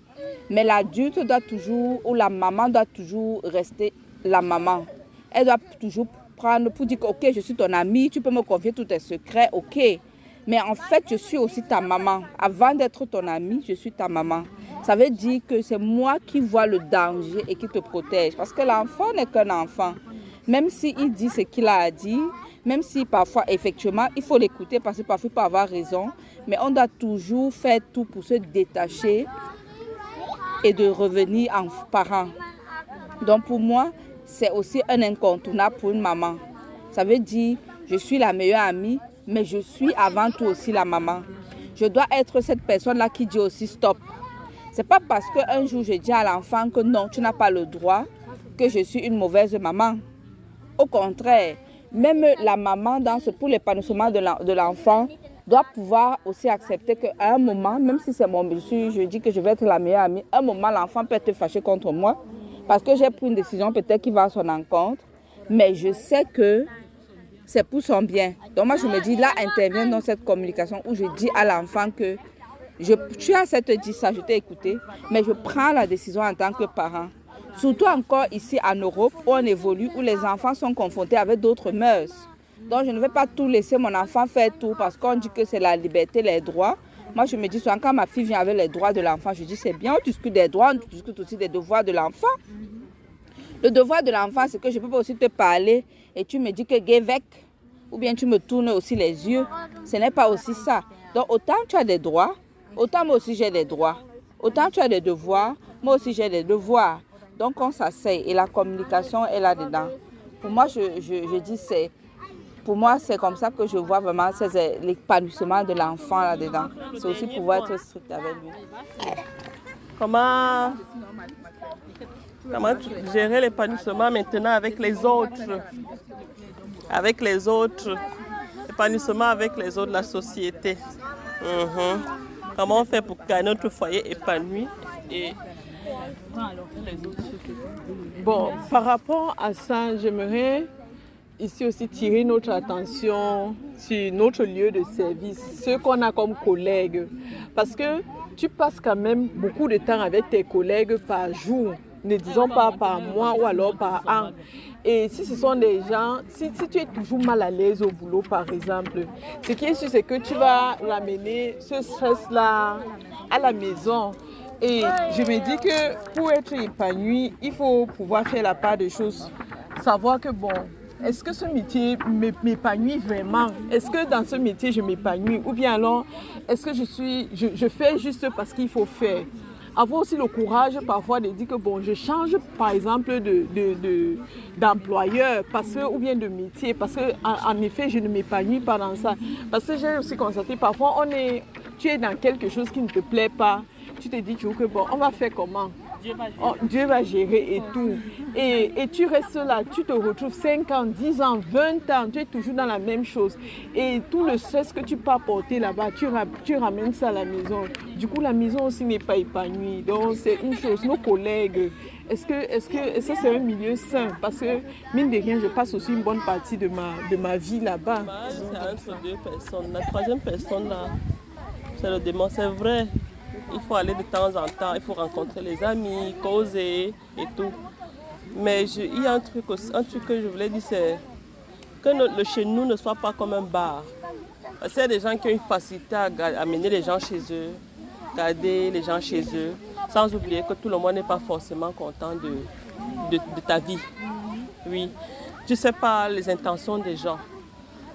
mais l'adulte doit toujours, ou la maman doit toujours rester la maman. Elle doit toujours prendre pour dire ok, je suis ton amie, tu peux me confier tous tes secrets, ok. Mais en fait, je suis aussi ta maman. Avant d'être ton amie, je suis ta maman. Ça veut dire que c'est moi qui vois le danger et qui te protège. Parce que l'enfant n'est qu'un enfant. Même s'il dit ce qu'il a à dire, même si parfois, effectivement, il faut l'écouter parce que parfois il peut avoir raison, mais on doit toujours faire tout pour se détacher et de revenir en parent. Donc pour moi, c'est aussi un incontournable pour une maman. Ça veut dire, je suis la meilleure amie, mais je suis avant tout aussi la maman. Je dois être cette personne-là qui dit aussi stop. C'est pas parce qu'un jour je dis à l'enfant que non, tu n'as pas le droit, que je suis une mauvaise maman. Au contraire, même la maman, dans ce, pour l'épanouissement de l'enfant, doit pouvoir aussi accepter qu'à un moment, même si c'est mon suis- je dis que je vais être la meilleure amie, à un moment, l'enfant peut être fâché contre moi parce que j'ai pris une décision peut-être qui va à son encontre, mais je sais que c'est pour son bien. Donc moi, je me dis, là intervient dans cette communication où je dis à l'enfant que tu as cette dit ça, je t'ai écouté, mais je prends la décision en tant que parent. Surtout encore ici en Europe où on évolue, où les enfants sont confrontés avec d'autres mœurs. Donc je ne vais pas tout laisser mon enfant faire tout parce qu'on dit que c'est la liberté, les droits. Moi, je me dis souvent, quand ma fille vient avec les droits de l'enfant, je dis c'est bien, on discute des droits, on discute aussi des devoirs de l'enfant. Le devoir de l'enfant, c'est que je peux pas aussi te parler et tu me dis que Gévec, ou bien tu me tournes aussi les yeux. Ce n'est pas aussi ça. Donc, autant tu as des droits, autant moi aussi j'ai des droits. Autant tu as des devoirs, moi aussi j'ai des devoirs. Donc, on s'asseye et la communication est là-dedans. Pour moi, je, je, je dis c'est. Pour moi, c'est comme ça que je vois vraiment c'est l'épanouissement de l'enfant là-dedans. C'est aussi pouvoir être strict avec lui. Comment, comment gérer l'épanouissement maintenant avec les autres? Avec les autres, l'épanouissement avec les autres de la société. Mhm. Comment on fait pour que notre foyer épanoui et Bon, par rapport à ça, j'aimerais ici aussi tirer notre attention sur notre lieu de service, ce qu'on a comme collègues. Parce que tu passes quand même beaucoup de temps avec tes collègues par jour, ne disons pas par mois ou alors par an. Et si ce sont des gens, si, si tu es toujours mal à l'aise au boulot par exemple, ce qui est sûr c'est que tu vas ramener ce stress-là à la maison. Et je me dis que pour être épanoui, il faut pouvoir faire la part des choses. Savoir que bon, est-ce que ce métier m'é- m'épanouit vraiment? Est-ce que dans ce métier je m'épanouis? Ou bien alors, est-ce que je suis, je, fais juste parce qu'il faut faire? Avoir aussi le courage parfois de dire que bon, je change par exemple de, de- de- d'employeur que, ou bien de métier parce que en, effet je ne m'épanouis pas dans ça. Parce que j'ai aussi constaté parfois on est, tu es dans quelque chose qui ne te plaît pas, tu te dis toujours que bon, on va faire comment? Oh, Dieu va gérer et tout. Et, et tu restes là, tu te retrouves 5 ans, 10 ans, 20 ans, tu es toujours dans la même chose. Et tout le stress que tu peux apporter là-bas, tu, tu ramènes ça à la maison. Du coup, la maison aussi n'est pas épanouie. Donc, c'est une chose. Nos collègues, est-ce que est-ce que que c'est un milieu sain? Parce que, mine de rien, je passe aussi une bonne partie de ma, de ma vie là-bas. C'est entre deux personnes. La troisième personne, là, c'est le démon. C'est vrai, il faut aller de temps en temps, il faut rencontrer les amis, causer et tout. Mais il y a un truc, un truc que je voulais dire, c'est que le chez nous ne soit pas comme un bar. Parce des gens qui ont une facilité à amener les gens chez eux, garder les gens chez eux, sans oublier que tout le monde n'est pas forcément content de, de, de ta vie. Oui, tu ne sais pas les intentions des gens.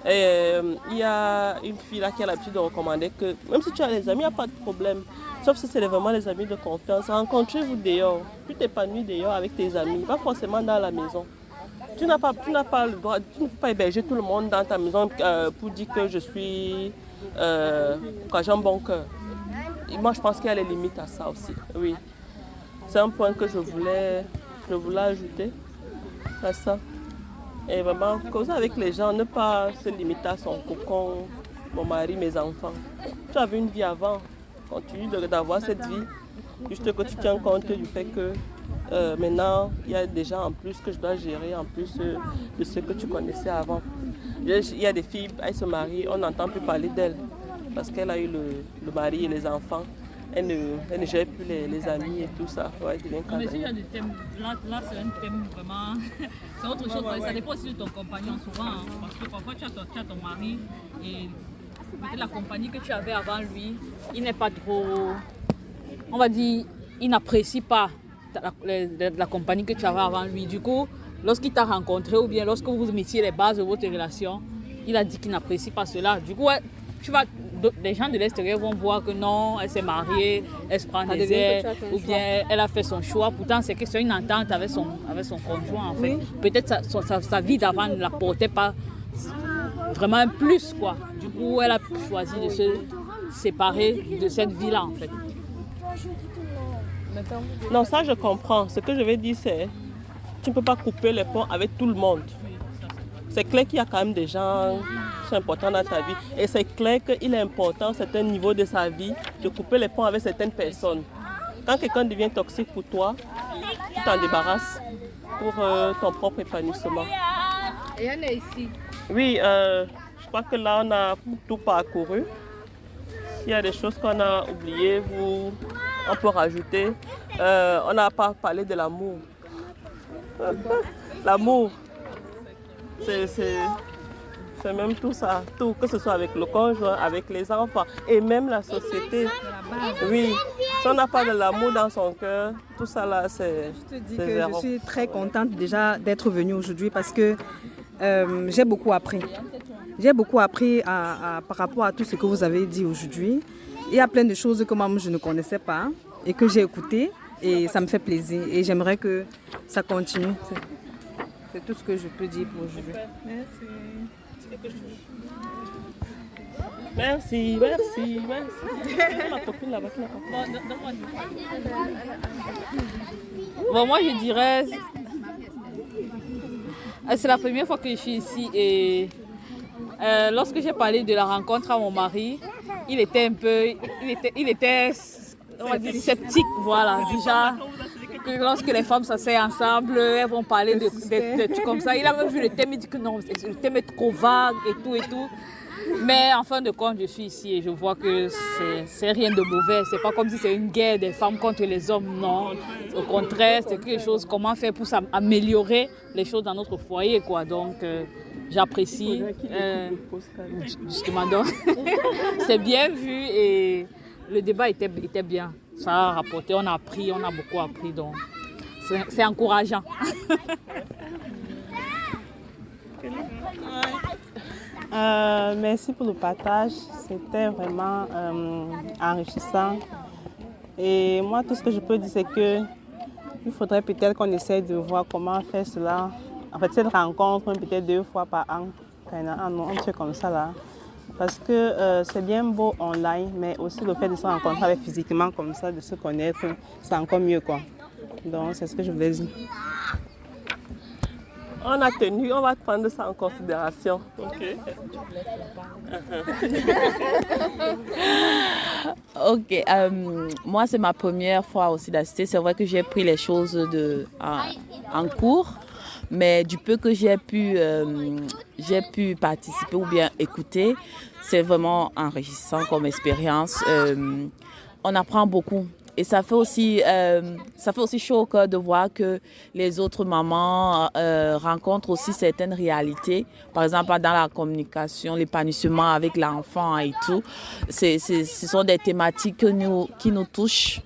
Et, euh, il y a une fille là qui a l'habitude de recommander que même si tu as des amis, il n'y a pas de problème. Sauf si c'est vraiment les amis de confiance. Rencontrez-vous dehors. Tu t'épanouis dehors avec tes amis, pas forcément dans la maison. Tu n'as pas, pas le droit, tu ne peux pas héberger tout le monde dans ta maison euh, pour dire que je suis, euh, j'ai un bon cœur. Moi, je pense qu'il y a les limites à ça aussi. Oui, c'est un point que je voulais, je voulais ajouter à ça. Et vraiment, causer avec les gens, ne pas se limiter à son cocon, mon mari, mes enfants. Tu avais une vie avant, continue d'avoir cette vie. Juste que tu tiens compte du fait que euh, maintenant, il y a des gens en plus que je dois gérer, en plus euh, de ce que tu connaissais avant. Il y a- il y des filles, elles se marient, on n'entend plus parler d'elles parce qu'elle a eu le, le mari et les enfants. Elle ne, elle ne gère plus les, les amis et tout ça. Ouais, Non, mais s'il y casanière. a des thèmes, là, là c'est un thème vraiment. [laughs] c'est autre chose. Ça dépend aussi de ton compagnon souvent. hein, parce que parfois tu as, ton, tu as ton mari et la compagnie que tu avais avant lui, il n'est pas trop. On va dire, il n'apprécie pas la, la- la compagnie que tu avais avant lui. Du coup, lorsqu'il t'a rencontré ou bien lorsque vous mettiez les bases de votre relation, il a dit qu'il n'apprécie pas cela. Du coup, tu vas, les gens de l'extérieur vont voir que non, elle s'est mariée, elle se prend des que airs, ou choix. bien elle a fait son choix. Pourtant, c'est question une entente avec son, avec son conjoint, en fait. Oui. Peut-être sa, sa, sa vie d'avant ne l'apportait pas vraiment un plus, quoi. Du coup, elle a choisi de se séparer de cette vie-là, en fait. Non, ça je comprends. Ce que je vais dire, c'est tu ne peux pas couper les ponts avec tout le monde. C'est clair qu'il y a quand même des gens qui sont importants dans ta vie. Et c'est clair qu'il est important, à certains niveaux de sa vie, de couper les ponts avec certaines personnes. Quand quelqu'un devient toxique pour toi, tu t'en débarrasses pour euh, ton propre épanouissement. Et elle est ici. Oui, euh, je crois que là, on a tout parcouru. S'il y a des choses qu'on a oubliées, vous, on peut rajouter. Euh, on n'a pas parlé de l'amour. [laughs] L'amour, c'est, même tout ça, tout, que ce soit avec le conjoint, avec les enfants et même la société. Oui, si on n'a pas de l'amour dans son cœur, tout ça là, c'est. Je te dis que zéro. je suis très contente déjà d'être venue aujourd'hui parce que euh, j'ai beaucoup appris. J'ai beaucoup appris à- à- par rapport à tout ce que vous avez dit aujourd'hui. Il y a plein de choses que moi je ne connaissais pas et que j'ai écoutées et ça me fait plaisir et j'aimerais que ça continue. C'est- C'est tout ce que je peux dire pour aujourd'hui. Merci, merci, merci. Pas Bon, moi, je dirais. Euh, C'est la première fois que je suis ici et euh, lorsque j'ai parlé de la rencontre à mon mari, il était un peu. Il était, il était on va dire, sceptique, voilà. Déjà, que lorsque les femmes s'asseyent ensemble, elles vont parler de, de- de trucs comme ça. Il a même vu le thème, il dit que non, le thème est trop vague et tout et tout. Mais en fin de compte, je suis ici et je vois que c'est- rien de mauvais. C'est pas comme si c'est une guerre des femmes contre les hommes, non. Au contraire, c'est quelque chose, comment faire pour améliorer les choses dans notre foyer, quoi. Donc, euh, j'apprécie. euh, justement, [laughs] c'est bien vu et le débat était, était bien. Ça a rapporté, on a appris, on a beaucoup appris, donc c'est c'est encourageant. [laughs] Euh, merci pour le partage. C'était vraiment euh, enrichissant. Et moi, tout ce que je peux dire, c'est que il faudrait peut-être qu'on essaie de voir comment faire cela. En fait, cette rencontre, peut-être deux fois par an, un, un truc comme ça là. Parce que euh, c'est bien beau online, mais aussi le fait de se rencontrer avec physiquement comme ça, de se connaître, c'est encore mieux quoi. Donc, c'est ce que je voulais dire. On a tenu, on va prendre ça en considération. Ok. [laughs] Ok, euh, moi c'est ma première fois aussi d'assister. C'est vrai que j'ai pris les choses de, en, en cours, mais du peu que j'ai pu, euh, j'ai pu participer ou bien écouter, c'est vraiment enrichissant comme expérience. Euh, on apprend beaucoup. Et ça fait aussi, euh, ça fait aussi chaud au cœur de voir que les autres mamans euh, rencontrent aussi certaines réalités. Par exemple, dans la communication, l'épanouissement avec l'enfant et tout. C'est, ce sont des thématiques que nous, qui nous touchent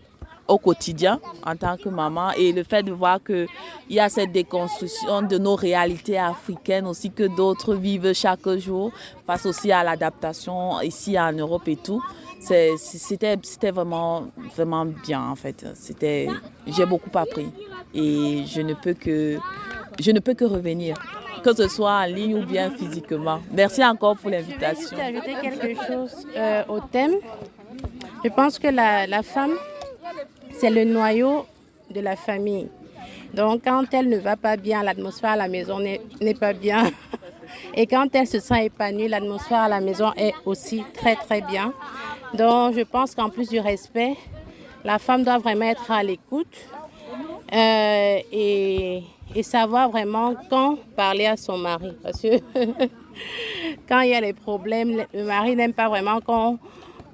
au quotidien en tant que maman et le fait de voir qu'il y a cette déconstruction de nos réalités africaines aussi que d'autres vivent chaque jour face aussi à l'adaptation ici en Europe et tout. C'était vraiment, bien en fait. J'ai beaucoup appris et je ne peux que, je revenir, que ce soit en ligne ou bien physiquement. Merci encore pour l'invitation. Juste ajouter quelque chose euh, au thème. Je pense que la, la femme, c'est le noyau de la famille. Donc, quand elle ne va pas bien, l'atmosphère à la maison n'est pas bien. [laughs] Et quand elle se sent épanouie, l'atmosphère à la maison est aussi très, très bien. Donc, je pense qu'en plus du respect, la femme doit vraiment être à l'écoute euh, et, et savoir vraiment quand parler à son mari. Parce que [laughs] quand il y a les problèmes, le mari n'aime pas vraiment qu'on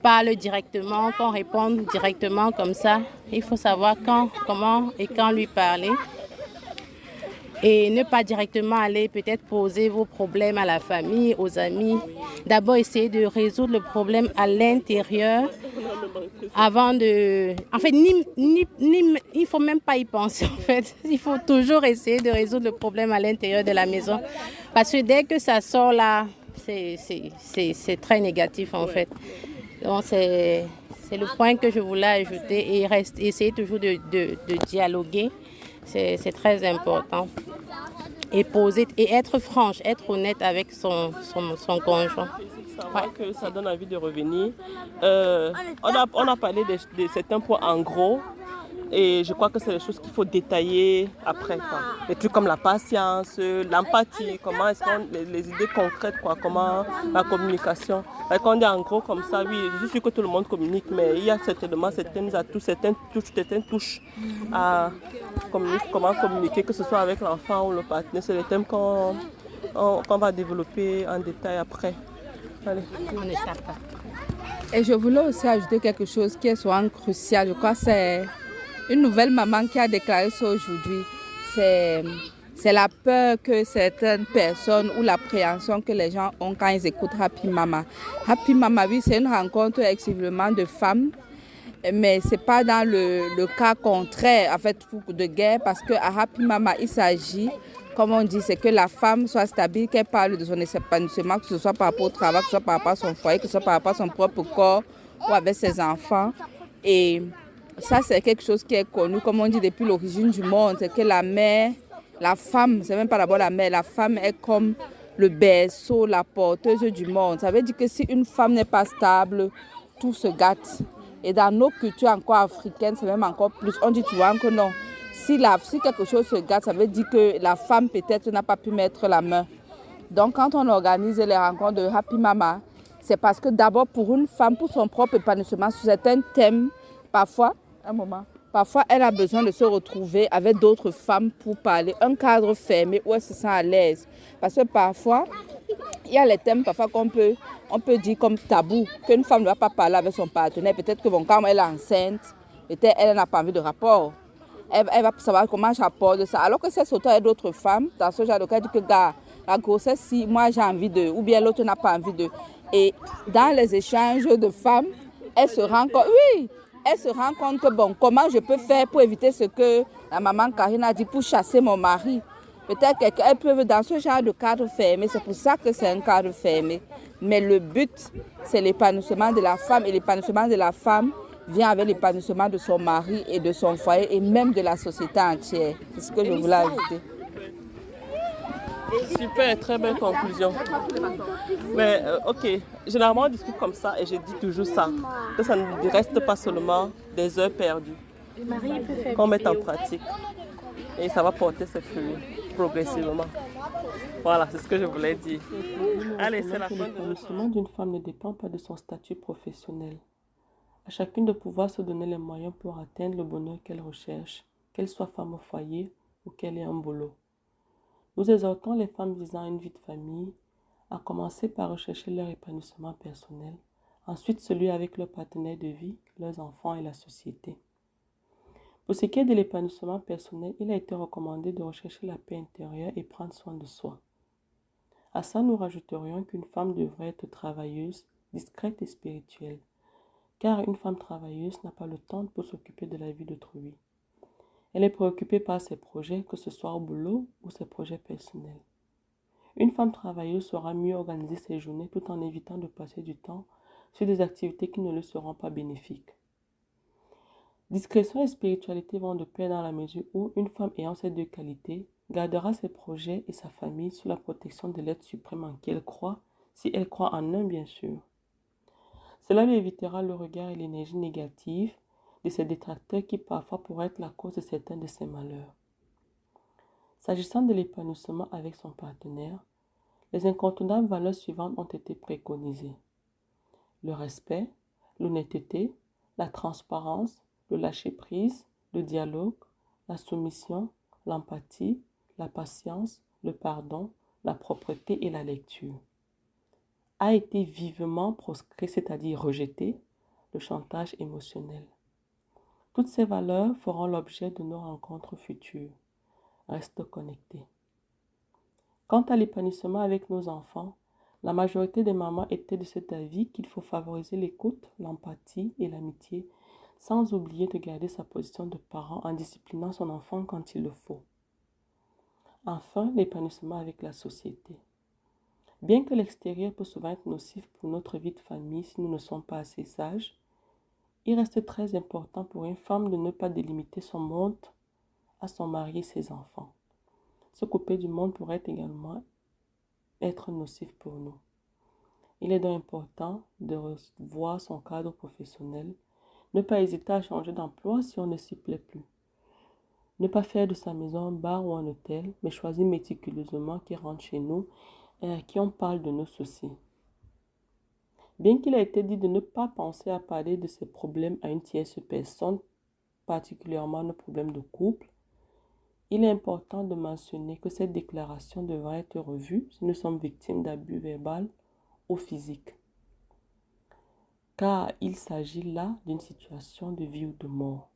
parle directement, qu'on réponde directement comme ça. Il faut savoir quand, comment et quand lui parler. Et ne pas directement aller peut-être poser vos problèmes à la famille, aux amis. D'abord essayer de résoudre le problème à l'intérieur avant de... En fait, il ne faut même pas y penser [laughs] en fait. Il faut toujours essayer de résoudre le problème à l'intérieur de la maison. Parce que dès que ça sort là, c'est- très négatif en fait. Donc c'est le point que je voulais ajouter et reste, essayer toujours de dialoguer. C'est très important. Et poser et être franche, être honnête avec son, son, conjoint. savoir que ça donne envie de revenir. Euh, on, a, on a parlé de certains points en gros et je crois que c'est des choses qu'il faut détailler après. Quoi. Des trucs comme la patience, l'empathie, comment est-ce qu'on, les, les idées concrètes, comment la communication. Quand on dit en gros comme ça, oui, je suis que tout le monde communique, mais il y a certainement certaines atouts, certaines touches, certaines touches à communiquer, comment communiquer, que ce soit avec l'enfant ou le partenaire. C'est des thèmes qu'on, on- qu'on va développer en détail après. Et je voulais aussi ajouter quelque chose qui est souvent crucial. Je crois c'est une nouvelle maman qui a déclaré ça aujourd'hui. C'est la peur que certaines personnes ou l'appréhension que les gens ont quand ils écoutent Happy Mama. Happy Mama, oui, c'est une rencontre exclusivement de femmes, mais ce n'est pas dans le, le, cas contraire, en fait, de guerre, parce qu'à Happy Mama, il s'agit, comme on dit, c'est que la femme soit stable, qu'elle parle de son épanouissement, que ce soit par rapport au travail, que ce soit par rapport à son foyer, que ce soit par rapport à son propre corps ou avec ses enfants. Et ça, c'est quelque chose qui est connu, comme on dit, depuis l'origine du monde. C'est que la mère, la femme, c'est même pas d'abord la mère, la femme est comme le berceau, la porteuse du monde. Ça veut dire que si une femme n'est pas stable, tout se gâte. Et dans nos cultures encore africaines, c'est même encore plus. On dit, tu que non. Si, si quelque chose se gâte, ça veut dire que la femme peut-être n'a pas pu mettre la main. Donc, quand on organise les rencontres de Happy Mama, c'est parce que d'abord, pour une femme, pour son propre épanouissement sur certains thèmes, parfois, un moment, parfois, elle a besoin de se retrouver avec d'autres femmes pour parler, un cadre fermé où elle se sent à l'aise. Parce que parfois, il y a les thèmes parfois qu'on peut, on peut dire comme tabou, qu'une femme ne va pas parler avec son partenaire. Peut-être que bon, quand elle est enceinte, peut-être elle n'a pas envie de rapport. Elle, elle va savoir comment j'apporte ça. Alors que c'est surtout avec d'autres femmes, dans ce genre de cas, dit que gars, la grossesse, si moi j'ai envie de, ou bien l'autre n'a pas envie de. Et dans les échanges de femmes, elle se rend compte, oui, elle se rend compte que, bon, comment je peux faire pour éviter ce que la maman Karine a dit pour chasser mon mari? Peut-être qu'elle peut dans ce genre de cadre fermé, c'est pour ça que c'est un cadre fermé. Mais le but, c'est l'épanouissement de la femme et l'épanouissement de la femme vient avec l'épanouissement de son mari et de son foyer et même de la société entière. C'est ce que je voulais ajouter. Super, très belle conclusion. Mais euh, ok, généralement on discute comme ça et je dis toujours ça, que ça ne reste pas seulement des heures perdues, qu'on met en pratique et ça va porter ses fruits progressivement. Voilà, c'est ce que je voulais dire. Allez, c'est la fin. L'épanouissement d'une femme ne dépend pas de son statut professionnel. À chacune de pouvoir se donner les moyens pour atteindre le bonheur qu'elle recherche, qu'elle soit femme au foyer ou qu'elle ait un boulot. Nous exhortons les femmes visant une vie de famille à commencer par rechercher leur épanouissement personnel, ensuite celui avec leur partenaire de vie, leurs enfants et la société. Pour ce qui est de l'épanouissement personnel, il a été recommandé de rechercher la paix intérieure et prendre soin de soi. À ça, nous rajouterions qu'une femme devrait être travailleuse, discrète et spirituelle, car une femme travailleuse n'a pas le temps pour s'occuper de la vie d'autrui. Elle est préoccupée par ses projets, que ce soit au boulot ou ses projets personnels. Une femme travailleuse saura mieux organiser ses journées tout en évitant de passer du temps sur des activités qui ne lui seront pas bénéfiques. Discrétion et spiritualité vont de pair dans la mesure où une femme ayant ces deux qualités gardera ses projets et sa famille sous la protection de l'être suprême en qui elle croit, si elle croit en un bien sûr. Cela lui évitera le regard et l'énergie négative de ses détracteurs qui parfois pourraient être la cause de certains de ses malheurs. S'agissant de l'épanouissement avec son partenaire, les incontournables valeurs suivantes ont été préconisées. Le respect, l'honnêteté, la transparence, le lâcher-prise, le dialogue, la soumission, l'empathie, la patience, le pardon, la propreté et la lecture. A été vivement proscrit, c'est-à-dire rejeté, le chantage émotionnel. Toutes ces valeurs feront l'objet de nos rencontres futures. Reste connecté. Quant à l'épanouissement avec nos enfants, la majorité des mamans étaient de cet avis qu'il faut favoriser l'écoute, l'empathie et l'amitié, sans oublier de garder sa position de parent en disciplinant son enfant quand il le faut. Enfin, l'épanouissement avec la société. Bien que l'extérieur peut souvent être nocif pour notre vie de famille si nous ne sommes pas assez sages, il reste très important pour une femme de ne pas délimiter son monde à son mari et ses enfants. Se couper du monde pourrait également être nocif pour nous. Il est donc important de revoir son cadre professionnel, ne pas hésiter à changer d'emploi si on ne s'y plaît plus. Ne pas faire de sa maison un bar ou un hôtel, mais choisir méticuleusement qui rentre chez nous et à qui on parle de nos soucis. Bien qu'il ait été dit de ne pas penser à parler de ces problèmes à une tierce personne, particulièrement nos problèmes de couple, il est important de mentionner que cette déclaration devrait être revue si nous sommes victimes d'abus verbal ou physique. Car il s'agit là d'une situation de vie ou de mort.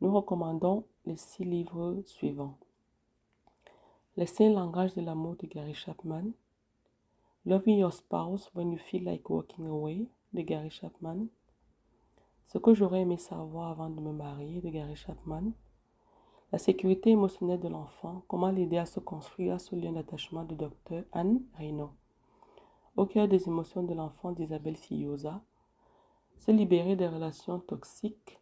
Nous recommandons les six livres suivants. Les cinq langages de l'amour de Gary Chapman. Loving your spouse when you feel like walking away de Gary Chapman. Ce que j'aurais aimé savoir avant de me marier de Gary Chapman. La sécurité émotionnelle de l'enfant, comment l'aider à se construire ce lien d'attachement de Dr Anne Reynaud. Au cœur des émotions de l'enfant d'Isabelle Fillosa, se libérer des relations toxiques,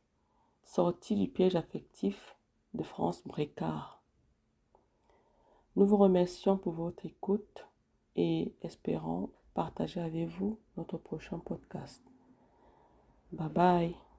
sortir du piège affectif de France Brécard. Nous vous remercions pour votre écoute et espérons partager avec vous notre prochain podcast. Bye bye.